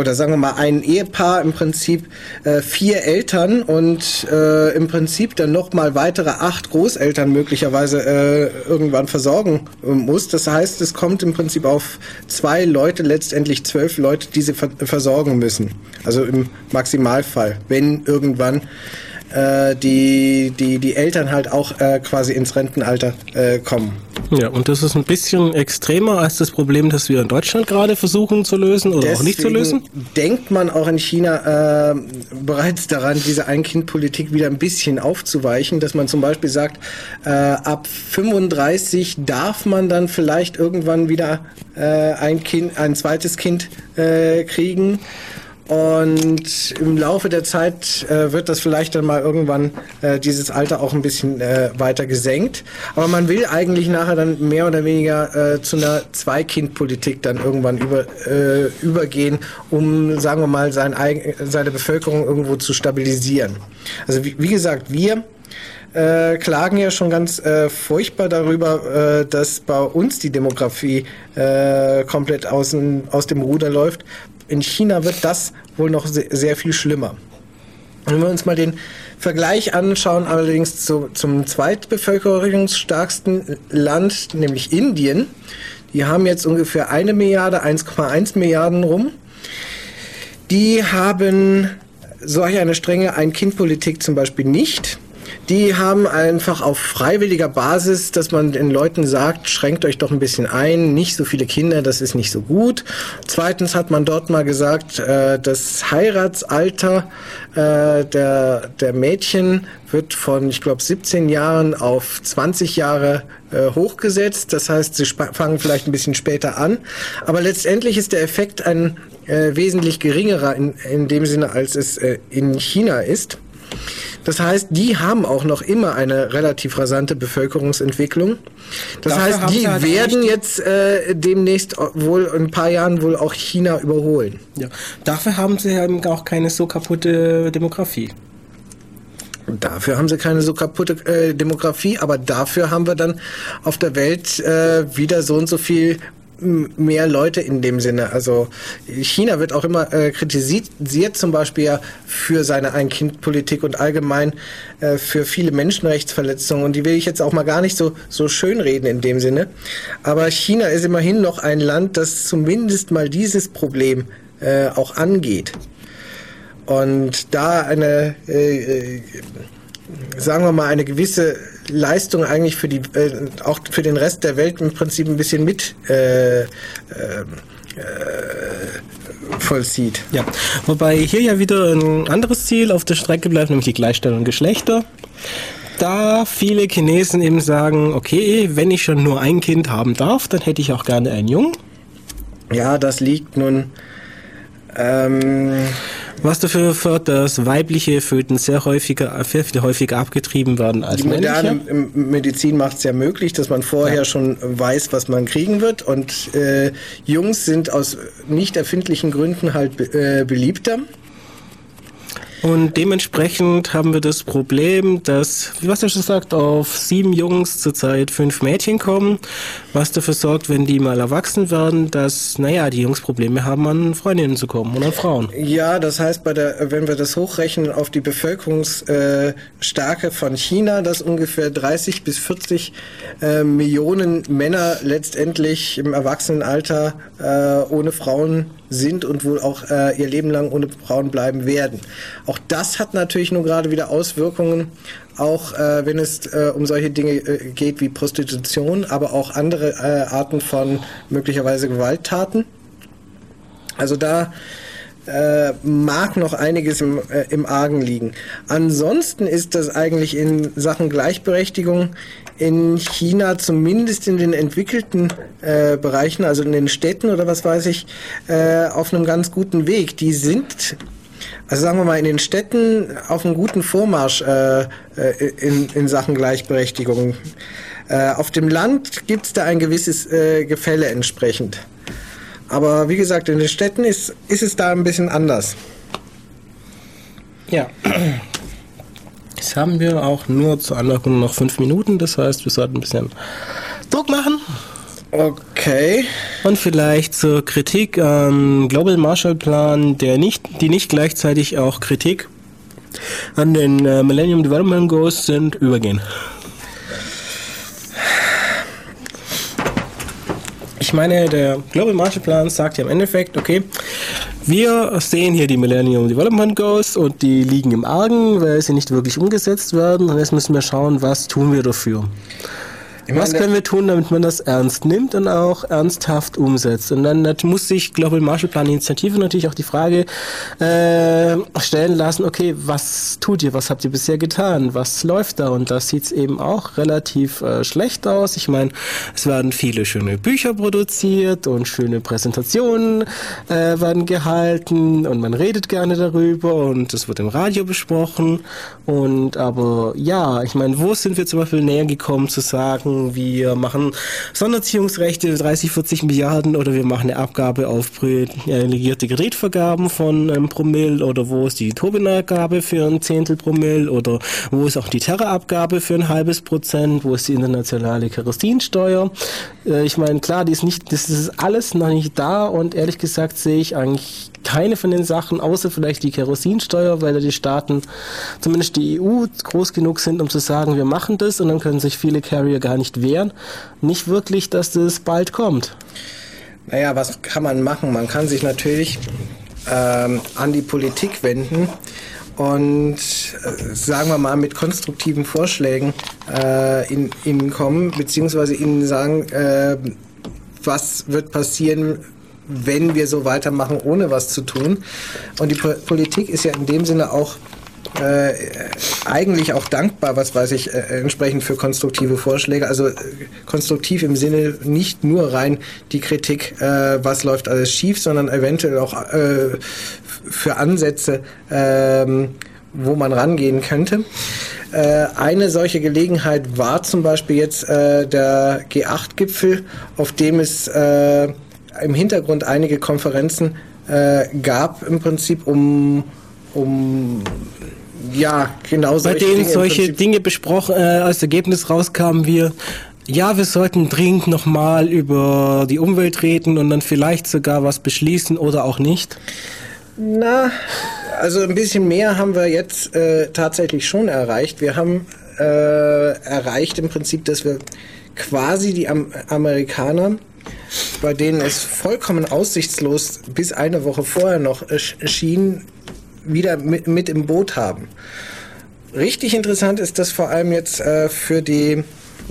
oder sagen wir mal ein Ehepaar im Prinzip äh, vier Eltern und äh, im Prinzip dann noch mal weitere acht Großeltern möglicherweise äh, irgendwann versorgen äh, muss. Das heißt, es kommt im Prinzip auf zwei Leute letztendlich zwölf Leute, die sie ver versorgen müssen. Also im Maximalfall, wenn irgendwann äh, die, die, die Eltern halt auch äh, quasi ins Rentenalter äh, kommen. Ja, und das ist ein bisschen extremer als das Problem, das wir in Deutschland gerade versuchen zu lösen oder Deswegen auch nicht zu lösen. Denkt man auch in China äh, bereits daran, diese Ein-Kind-Politik wieder ein bisschen aufzuweichen, dass man zum Beispiel sagt, äh, ab 35 darf man dann vielleicht irgendwann wieder äh, ein Kind, ein zweites Kind äh, kriegen. Und im Laufe der Zeit äh, wird das vielleicht dann mal irgendwann äh, dieses Alter auch ein bisschen äh, weiter gesenkt. Aber man will eigentlich nachher dann mehr oder weniger äh, zu einer Zwei-Kind-Politik dann irgendwann über, äh, übergehen, um, sagen wir mal, sein, seine Bevölkerung irgendwo zu stabilisieren. Also wie, wie gesagt, wir äh, klagen ja schon ganz äh, furchtbar darüber, äh, dass bei uns die Demografie äh, komplett aus, aus dem Ruder läuft. In China wird das wohl noch sehr, sehr viel schlimmer. Wenn wir uns mal den Vergleich anschauen, allerdings zu, zum zweitbevölkerungsstärksten Land, nämlich Indien, die haben jetzt ungefähr eine Milliarde, 1,1 Milliarden rum. Die haben solch eine strenge Ein-Kind-Politik zum Beispiel nicht. Die haben einfach auf freiwilliger Basis, dass man den Leuten sagt, schränkt euch doch ein bisschen ein, nicht so viele Kinder, das ist nicht so gut. Zweitens hat man dort mal gesagt, äh, das Heiratsalter äh, der, der Mädchen wird von, ich glaube, 17 Jahren auf 20 Jahre äh, hochgesetzt. Das heißt, sie fangen vielleicht ein bisschen später an. Aber letztendlich ist der Effekt ein äh, wesentlich geringerer in, in dem Sinne, als es äh, in China ist. Das heißt, die haben auch noch immer eine relativ rasante Bevölkerungsentwicklung. Das Dafür heißt, die halt werden jetzt äh, demnächst wohl in ein paar Jahren wohl auch China überholen. Ja. Dafür haben sie eben auch keine so kaputte Demografie. Dafür haben sie keine so kaputte äh, Demografie, aber dafür haben wir dann auf der Welt äh, wieder so und so viel mehr Leute in dem Sinne. Also China wird auch immer äh, kritisiert, zum Beispiel für seine Ein-Kind-Politik und allgemein äh, für viele Menschenrechtsverletzungen. Und die will ich jetzt auch mal gar nicht so, so schön reden in dem Sinne. Aber China ist immerhin noch ein Land, das zumindest mal dieses Problem äh, auch angeht. Und da eine, äh, äh sagen wir mal, eine gewisse Leistung eigentlich für die äh, auch für den Rest der Welt im Prinzip ein bisschen mit äh, äh, vollzieht. Ja, wobei hier ja wieder ein anderes Ziel auf der Strecke bleibt, nämlich die Gleichstellung Geschlechter. Da viele Chinesen eben sagen, okay, wenn ich schon nur ein Kind haben darf, dann hätte ich auch gerne einen Jungen. Ja, das liegt nun ähm, was dafür führt, dass weibliche Föten sehr häufiger, viel, viel häufiger abgetrieben werden als die moderne männliche. Medizin macht es ja möglich, dass man vorher ja. schon weiß, was man kriegen wird. Und äh, Jungs sind aus nicht erfindlichen Gründen halt äh, beliebter. Und dementsprechend haben wir das Problem, dass, wie was du schon gesagt, auf sieben Jungs zurzeit fünf Mädchen kommen, was dafür sorgt, wenn die mal erwachsen werden, dass, naja, die Jungs Probleme haben, an Freundinnen zu kommen an Frauen. Ja, das heißt, bei der, wenn wir das hochrechnen auf die Bevölkerungsstärke von China, dass ungefähr 30 bis 40 äh, Millionen Männer letztendlich im Erwachsenenalter äh, ohne Frauen sind und wohl auch äh, ihr Leben lang ohne Frauen bleiben werden. Auch das hat natürlich nur gerade wieder Auswirkungen, auch äh, wenn es äh, um solche Dinge äh, geht wie Prostitution, aber auch andere äh, Arten von möglicherweise Gewalttaten. Also da äh, mag noch einiges im, äh, im Argen liegen. Ansonsten ist das eigentlich in Sachen Gleichberechtigung in China zumindest in den entwickelten äh, Bereichen, also in den Städten oder was weiß ich, äh, auf einem ganz guten Weg. Die sind also sagen wir mal, in den Städten auf einem guten Vormarsch äh, äh in, in Sachen Gleichberechtigung. Äh, auf dem Land gibt es da ein gewisses äh, Gefälle entsprechend. Aber wie gesagt, in den Städten ist, ist es da ein bisschen anders. Ja. Jetzt haben wir auch nur zur Anmerkung noch fünf Minuten, das heißt, wir sollten ein bisschen Druck machen. Okay. Und vielleicht zur Kritik am Global Marshall Plan, der nicht, die nicht gleichzeitig auch Kritik an den äh, Millennium Development Goals sind, übergehen. Ich meine, der Global Marshall Plan sagt ja im Endeffekt, okay, wir sehen hier die Millennium Development Goals und die liegen im Argen, weil sie nicht wirklich umgesetzt werden. Und jetzt müssen wir schauen, was tun wir dafür. Was können wir tun, damit man das ernst nimmt und auch ernsthaft umsetzt? Und dann muss sich Global Marshall Plan Initiative natürlich auch die Frage äh, stellen lassen, okay, was tut ihr, was habt ihr bisher getan, was läuft da? Und das sieht eben auch relativ äh, schlecht aus. Ich meine, es werden viele schöne Bücher produziert und schöne Präsentationen äh, werden gehalten und man redet gerne darüber und es wird im Radio besprochen. Und aber ja, ich meine, wo sind wir zum Beispiel näher gekommen zu sagen, wir machen Sonderziehungsrechte 30, 40 Milliarden oder wir machen eine Abgabe auf privilegierte Gerätvergaben von einem Promille oder wo ist die Tobin-Abgabe für ein Zehntel Promille oder wo ist auch die Terra-Abgabe für ein halbes Prozent, wo ist die internationale Kerosinsteuer. Äh, ich meine, klar, die ist nicht, das ist alles noch nicht da und ehrlich gesagt sehe ich eigentlich keine von den Sachen, außer vielleicht die Kerosinsteuer, weil da die Staaten, zumindest die EU, groß genug sind, um zu sagen, wir machen das und dann können sich viele Carrier gar nicht wehren. Nicht wirklich, dass das bald kommt. Naja, was kann man machen? Man kann sich natürlich ähm, an die Politik wenden und äh, sagen wir mal mit konstruktiven Vorschlägen äh, in, ihnen kommen, beziehungsweise ihnen sagen, äh, was wird passieren, wenn wir so weitermachen, ohne was zu tun. Und die Politik ist ja in dem Sinne auch äh, eigentlich auch dankbar, was weiß ich, äh, entsprechend für konstruktive Vorschläge. Also äh, konstruktiv im Sinne nicht nur rein die Kritik, äh, was läuft alles schief, sondern eventuell auch äh, für Ansätze, ähm, wo man rangehen könnte. Äh, eine solche Gelegenheit war zum Beispiel jetzt der G8-Gipfel, auf dem es im Hintergrund einige Konferenzen äh, gab, im Prinzip um, um ja, genau Bei denen Dinge solche Dinge besprochen, äh, als Ergebnis rauskamen wir, ja, wir sollten dringend nochmal über die Umwelt reden und dann vielleicht sogar was beschließen oder auch nicht. Na, also ein bisschen mehr haben wir jetzt äh, tatsächlich schon erreicht. Wir haben äh, erreicht im Prinzip, dass wir quasi die Am Amerikaner bei denen es vollkommen aussichtslos bis eine Woche vorher noch schien, wieder mit, mit im Boot haben. Richtig interessant ist das vor allem jetzt äh, für die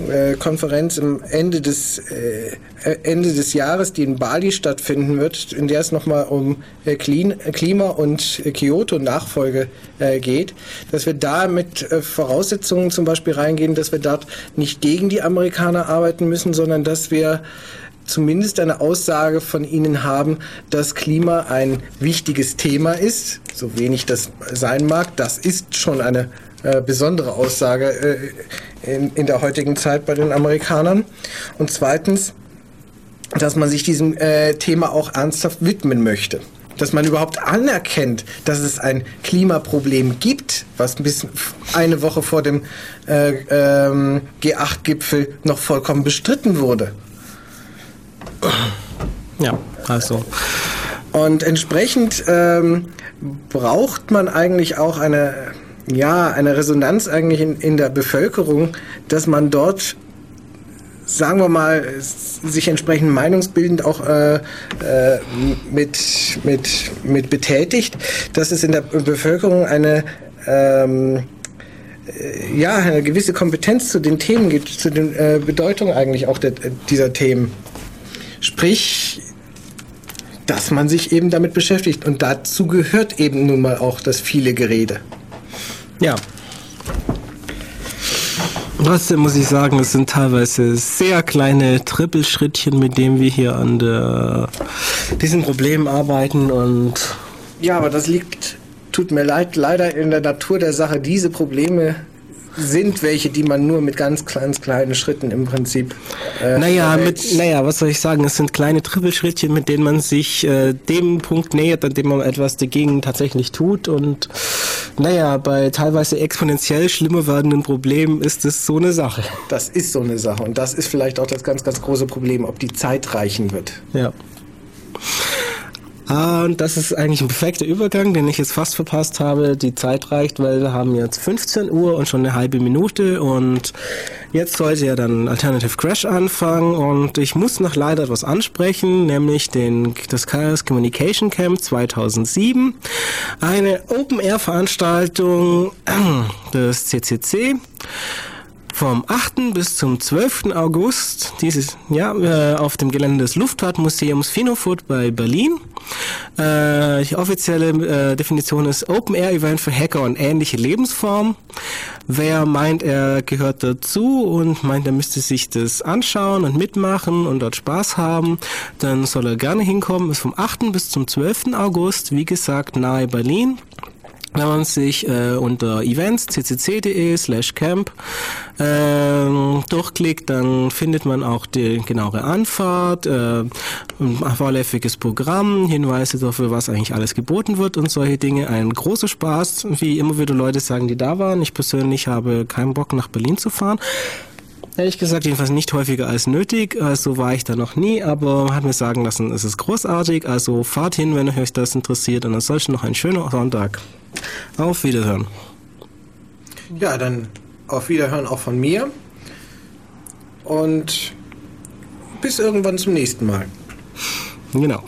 äh, Konferenz am Ende des, äh, Ende des Jahres, die in Bali stattfinden wird, in der es nochmal um äh, Clean, Klima und Kyoto-Nachfolge äh, geht, dass wir da mit äh, Voraussetzungen zum Beispiel reingehen, dass wir dort nicht gegen die Amerikaner arbeiten müssen, sondern dass wir zumindest eine Aussage von Ihnen haben, dass Klima ein wichtiges Thema ist, so wenig das sein mag. Das ist schon eine äh, besondere Aussage äh, in, in der heutigen Zeit bei den Amerikanern. Und zweitens, dass man sich diesem äh, Thema auch ernsthaft widmen möchte. Dass man überhaupt anerkennt, dass es ein Klimaproblem gibt, was bis eine Woche vor dem äh, ähm, G8-Gipfel noch vollkommen bestritten wurde. Ja, also. Und entsprechend ähm, braucht man eigentlich auch eine, ja, eine Resonanz eigentlich in, in der Bevölkerung, dass man dort sagen wir mal, sich entsprechend meinungsbildend auch äh, äh, mit, mit, mit betätigt, dass es in der Bevölkerung eine, ähm, äh, ja, eine gewisse Kompetenz zu den Themen gibt, zu den äh, Bedeutungen eigentlich auch der, dieser Themen. Sprich, dass man sich eben damit beschäftigt. Und dazu gehört eben nun mal auch das viele Gerede. Ja. Trotzdem muss ich sagen, es sind teilweise sehr kleine Trippelschrittchen, mit denen wir hier an der, diesen Problemen arbeiten und ja, aber das liegt, tut mir leid, leider in der Natur der Sache, diese Probleme sind welche, die man nur mit ganz, ganz kleinen Schritten im Prinzip. Äh, naja, mit, naja, was soll ich sagen? Es sind kleine Trippelschrittchen, mit denen man sich äh, dem Punkt nähert, an dem man etwas dagegen tatsächlich tut. Und naja, bei teilweise exponentiell schlimmer werdenden Problemen ist es so eine Sache. Das ist so eine Sache. Und das ist vielleicht auch das ganz, ganz große Problem, ob die Zeit reichen wird. Ja. Und das ist eigentlich ein perfekter Übergang, den ich jetzt fast verpasst habe. Die Zeit reicht, weil wir haben jetzt 15 Uhr und schon eine halbe Minute und jetzt sollte ja dann Alternative Crash anfangen und ich muss noch leider etwas ansprechen, nämlich den, das Chaos Communication Camp 2007. Eine Open-Air-Veranstaltung des CCC vom 8. bis zum 12. August dieses Jahr äh, auf dem Gelände des Luftfahrtmuseums Finofurt bei Berlin. Äh, die offizielle äh, Definition ist Open Air Event für Hacker und ähnliche Lebensformen. Wer meint, er gehört dazu und meint, er müsste sich das anschauen und mitmachen und dort Spaß haben, dann soll er gerne hinkommen. Ist vom 8. bis zum 12. August, wie gesagt, nahe Berlin. Wenn man sich äh, unter Events ccc.de slash camp äh, durchklickt, dann findet man auch die genauere Anfahrt, äh, ein vorläufiges Programm, Hinweise dafür, was eigentlich alles geboten wird und solche Dinge. Ein großer Spaß, wie immer wieder Leute sagen, die da waren. Ich persönlich habe keinen Bock nach Berlin zu fahren. Ehrlich gesagt, jedenfalls nicht häufiger als nötig. Also war ich da noch nie, aber hat mir sagen lassen, es ist großartig. Also fahrt hin, wenn euch das interessiert. Und ansonsten noch ein schöner Sonntag. Auf Wiederhören. Ja, dann auf Wiederhören auch von mir. Und bis irgendwann zum nächsten Mal. Genau.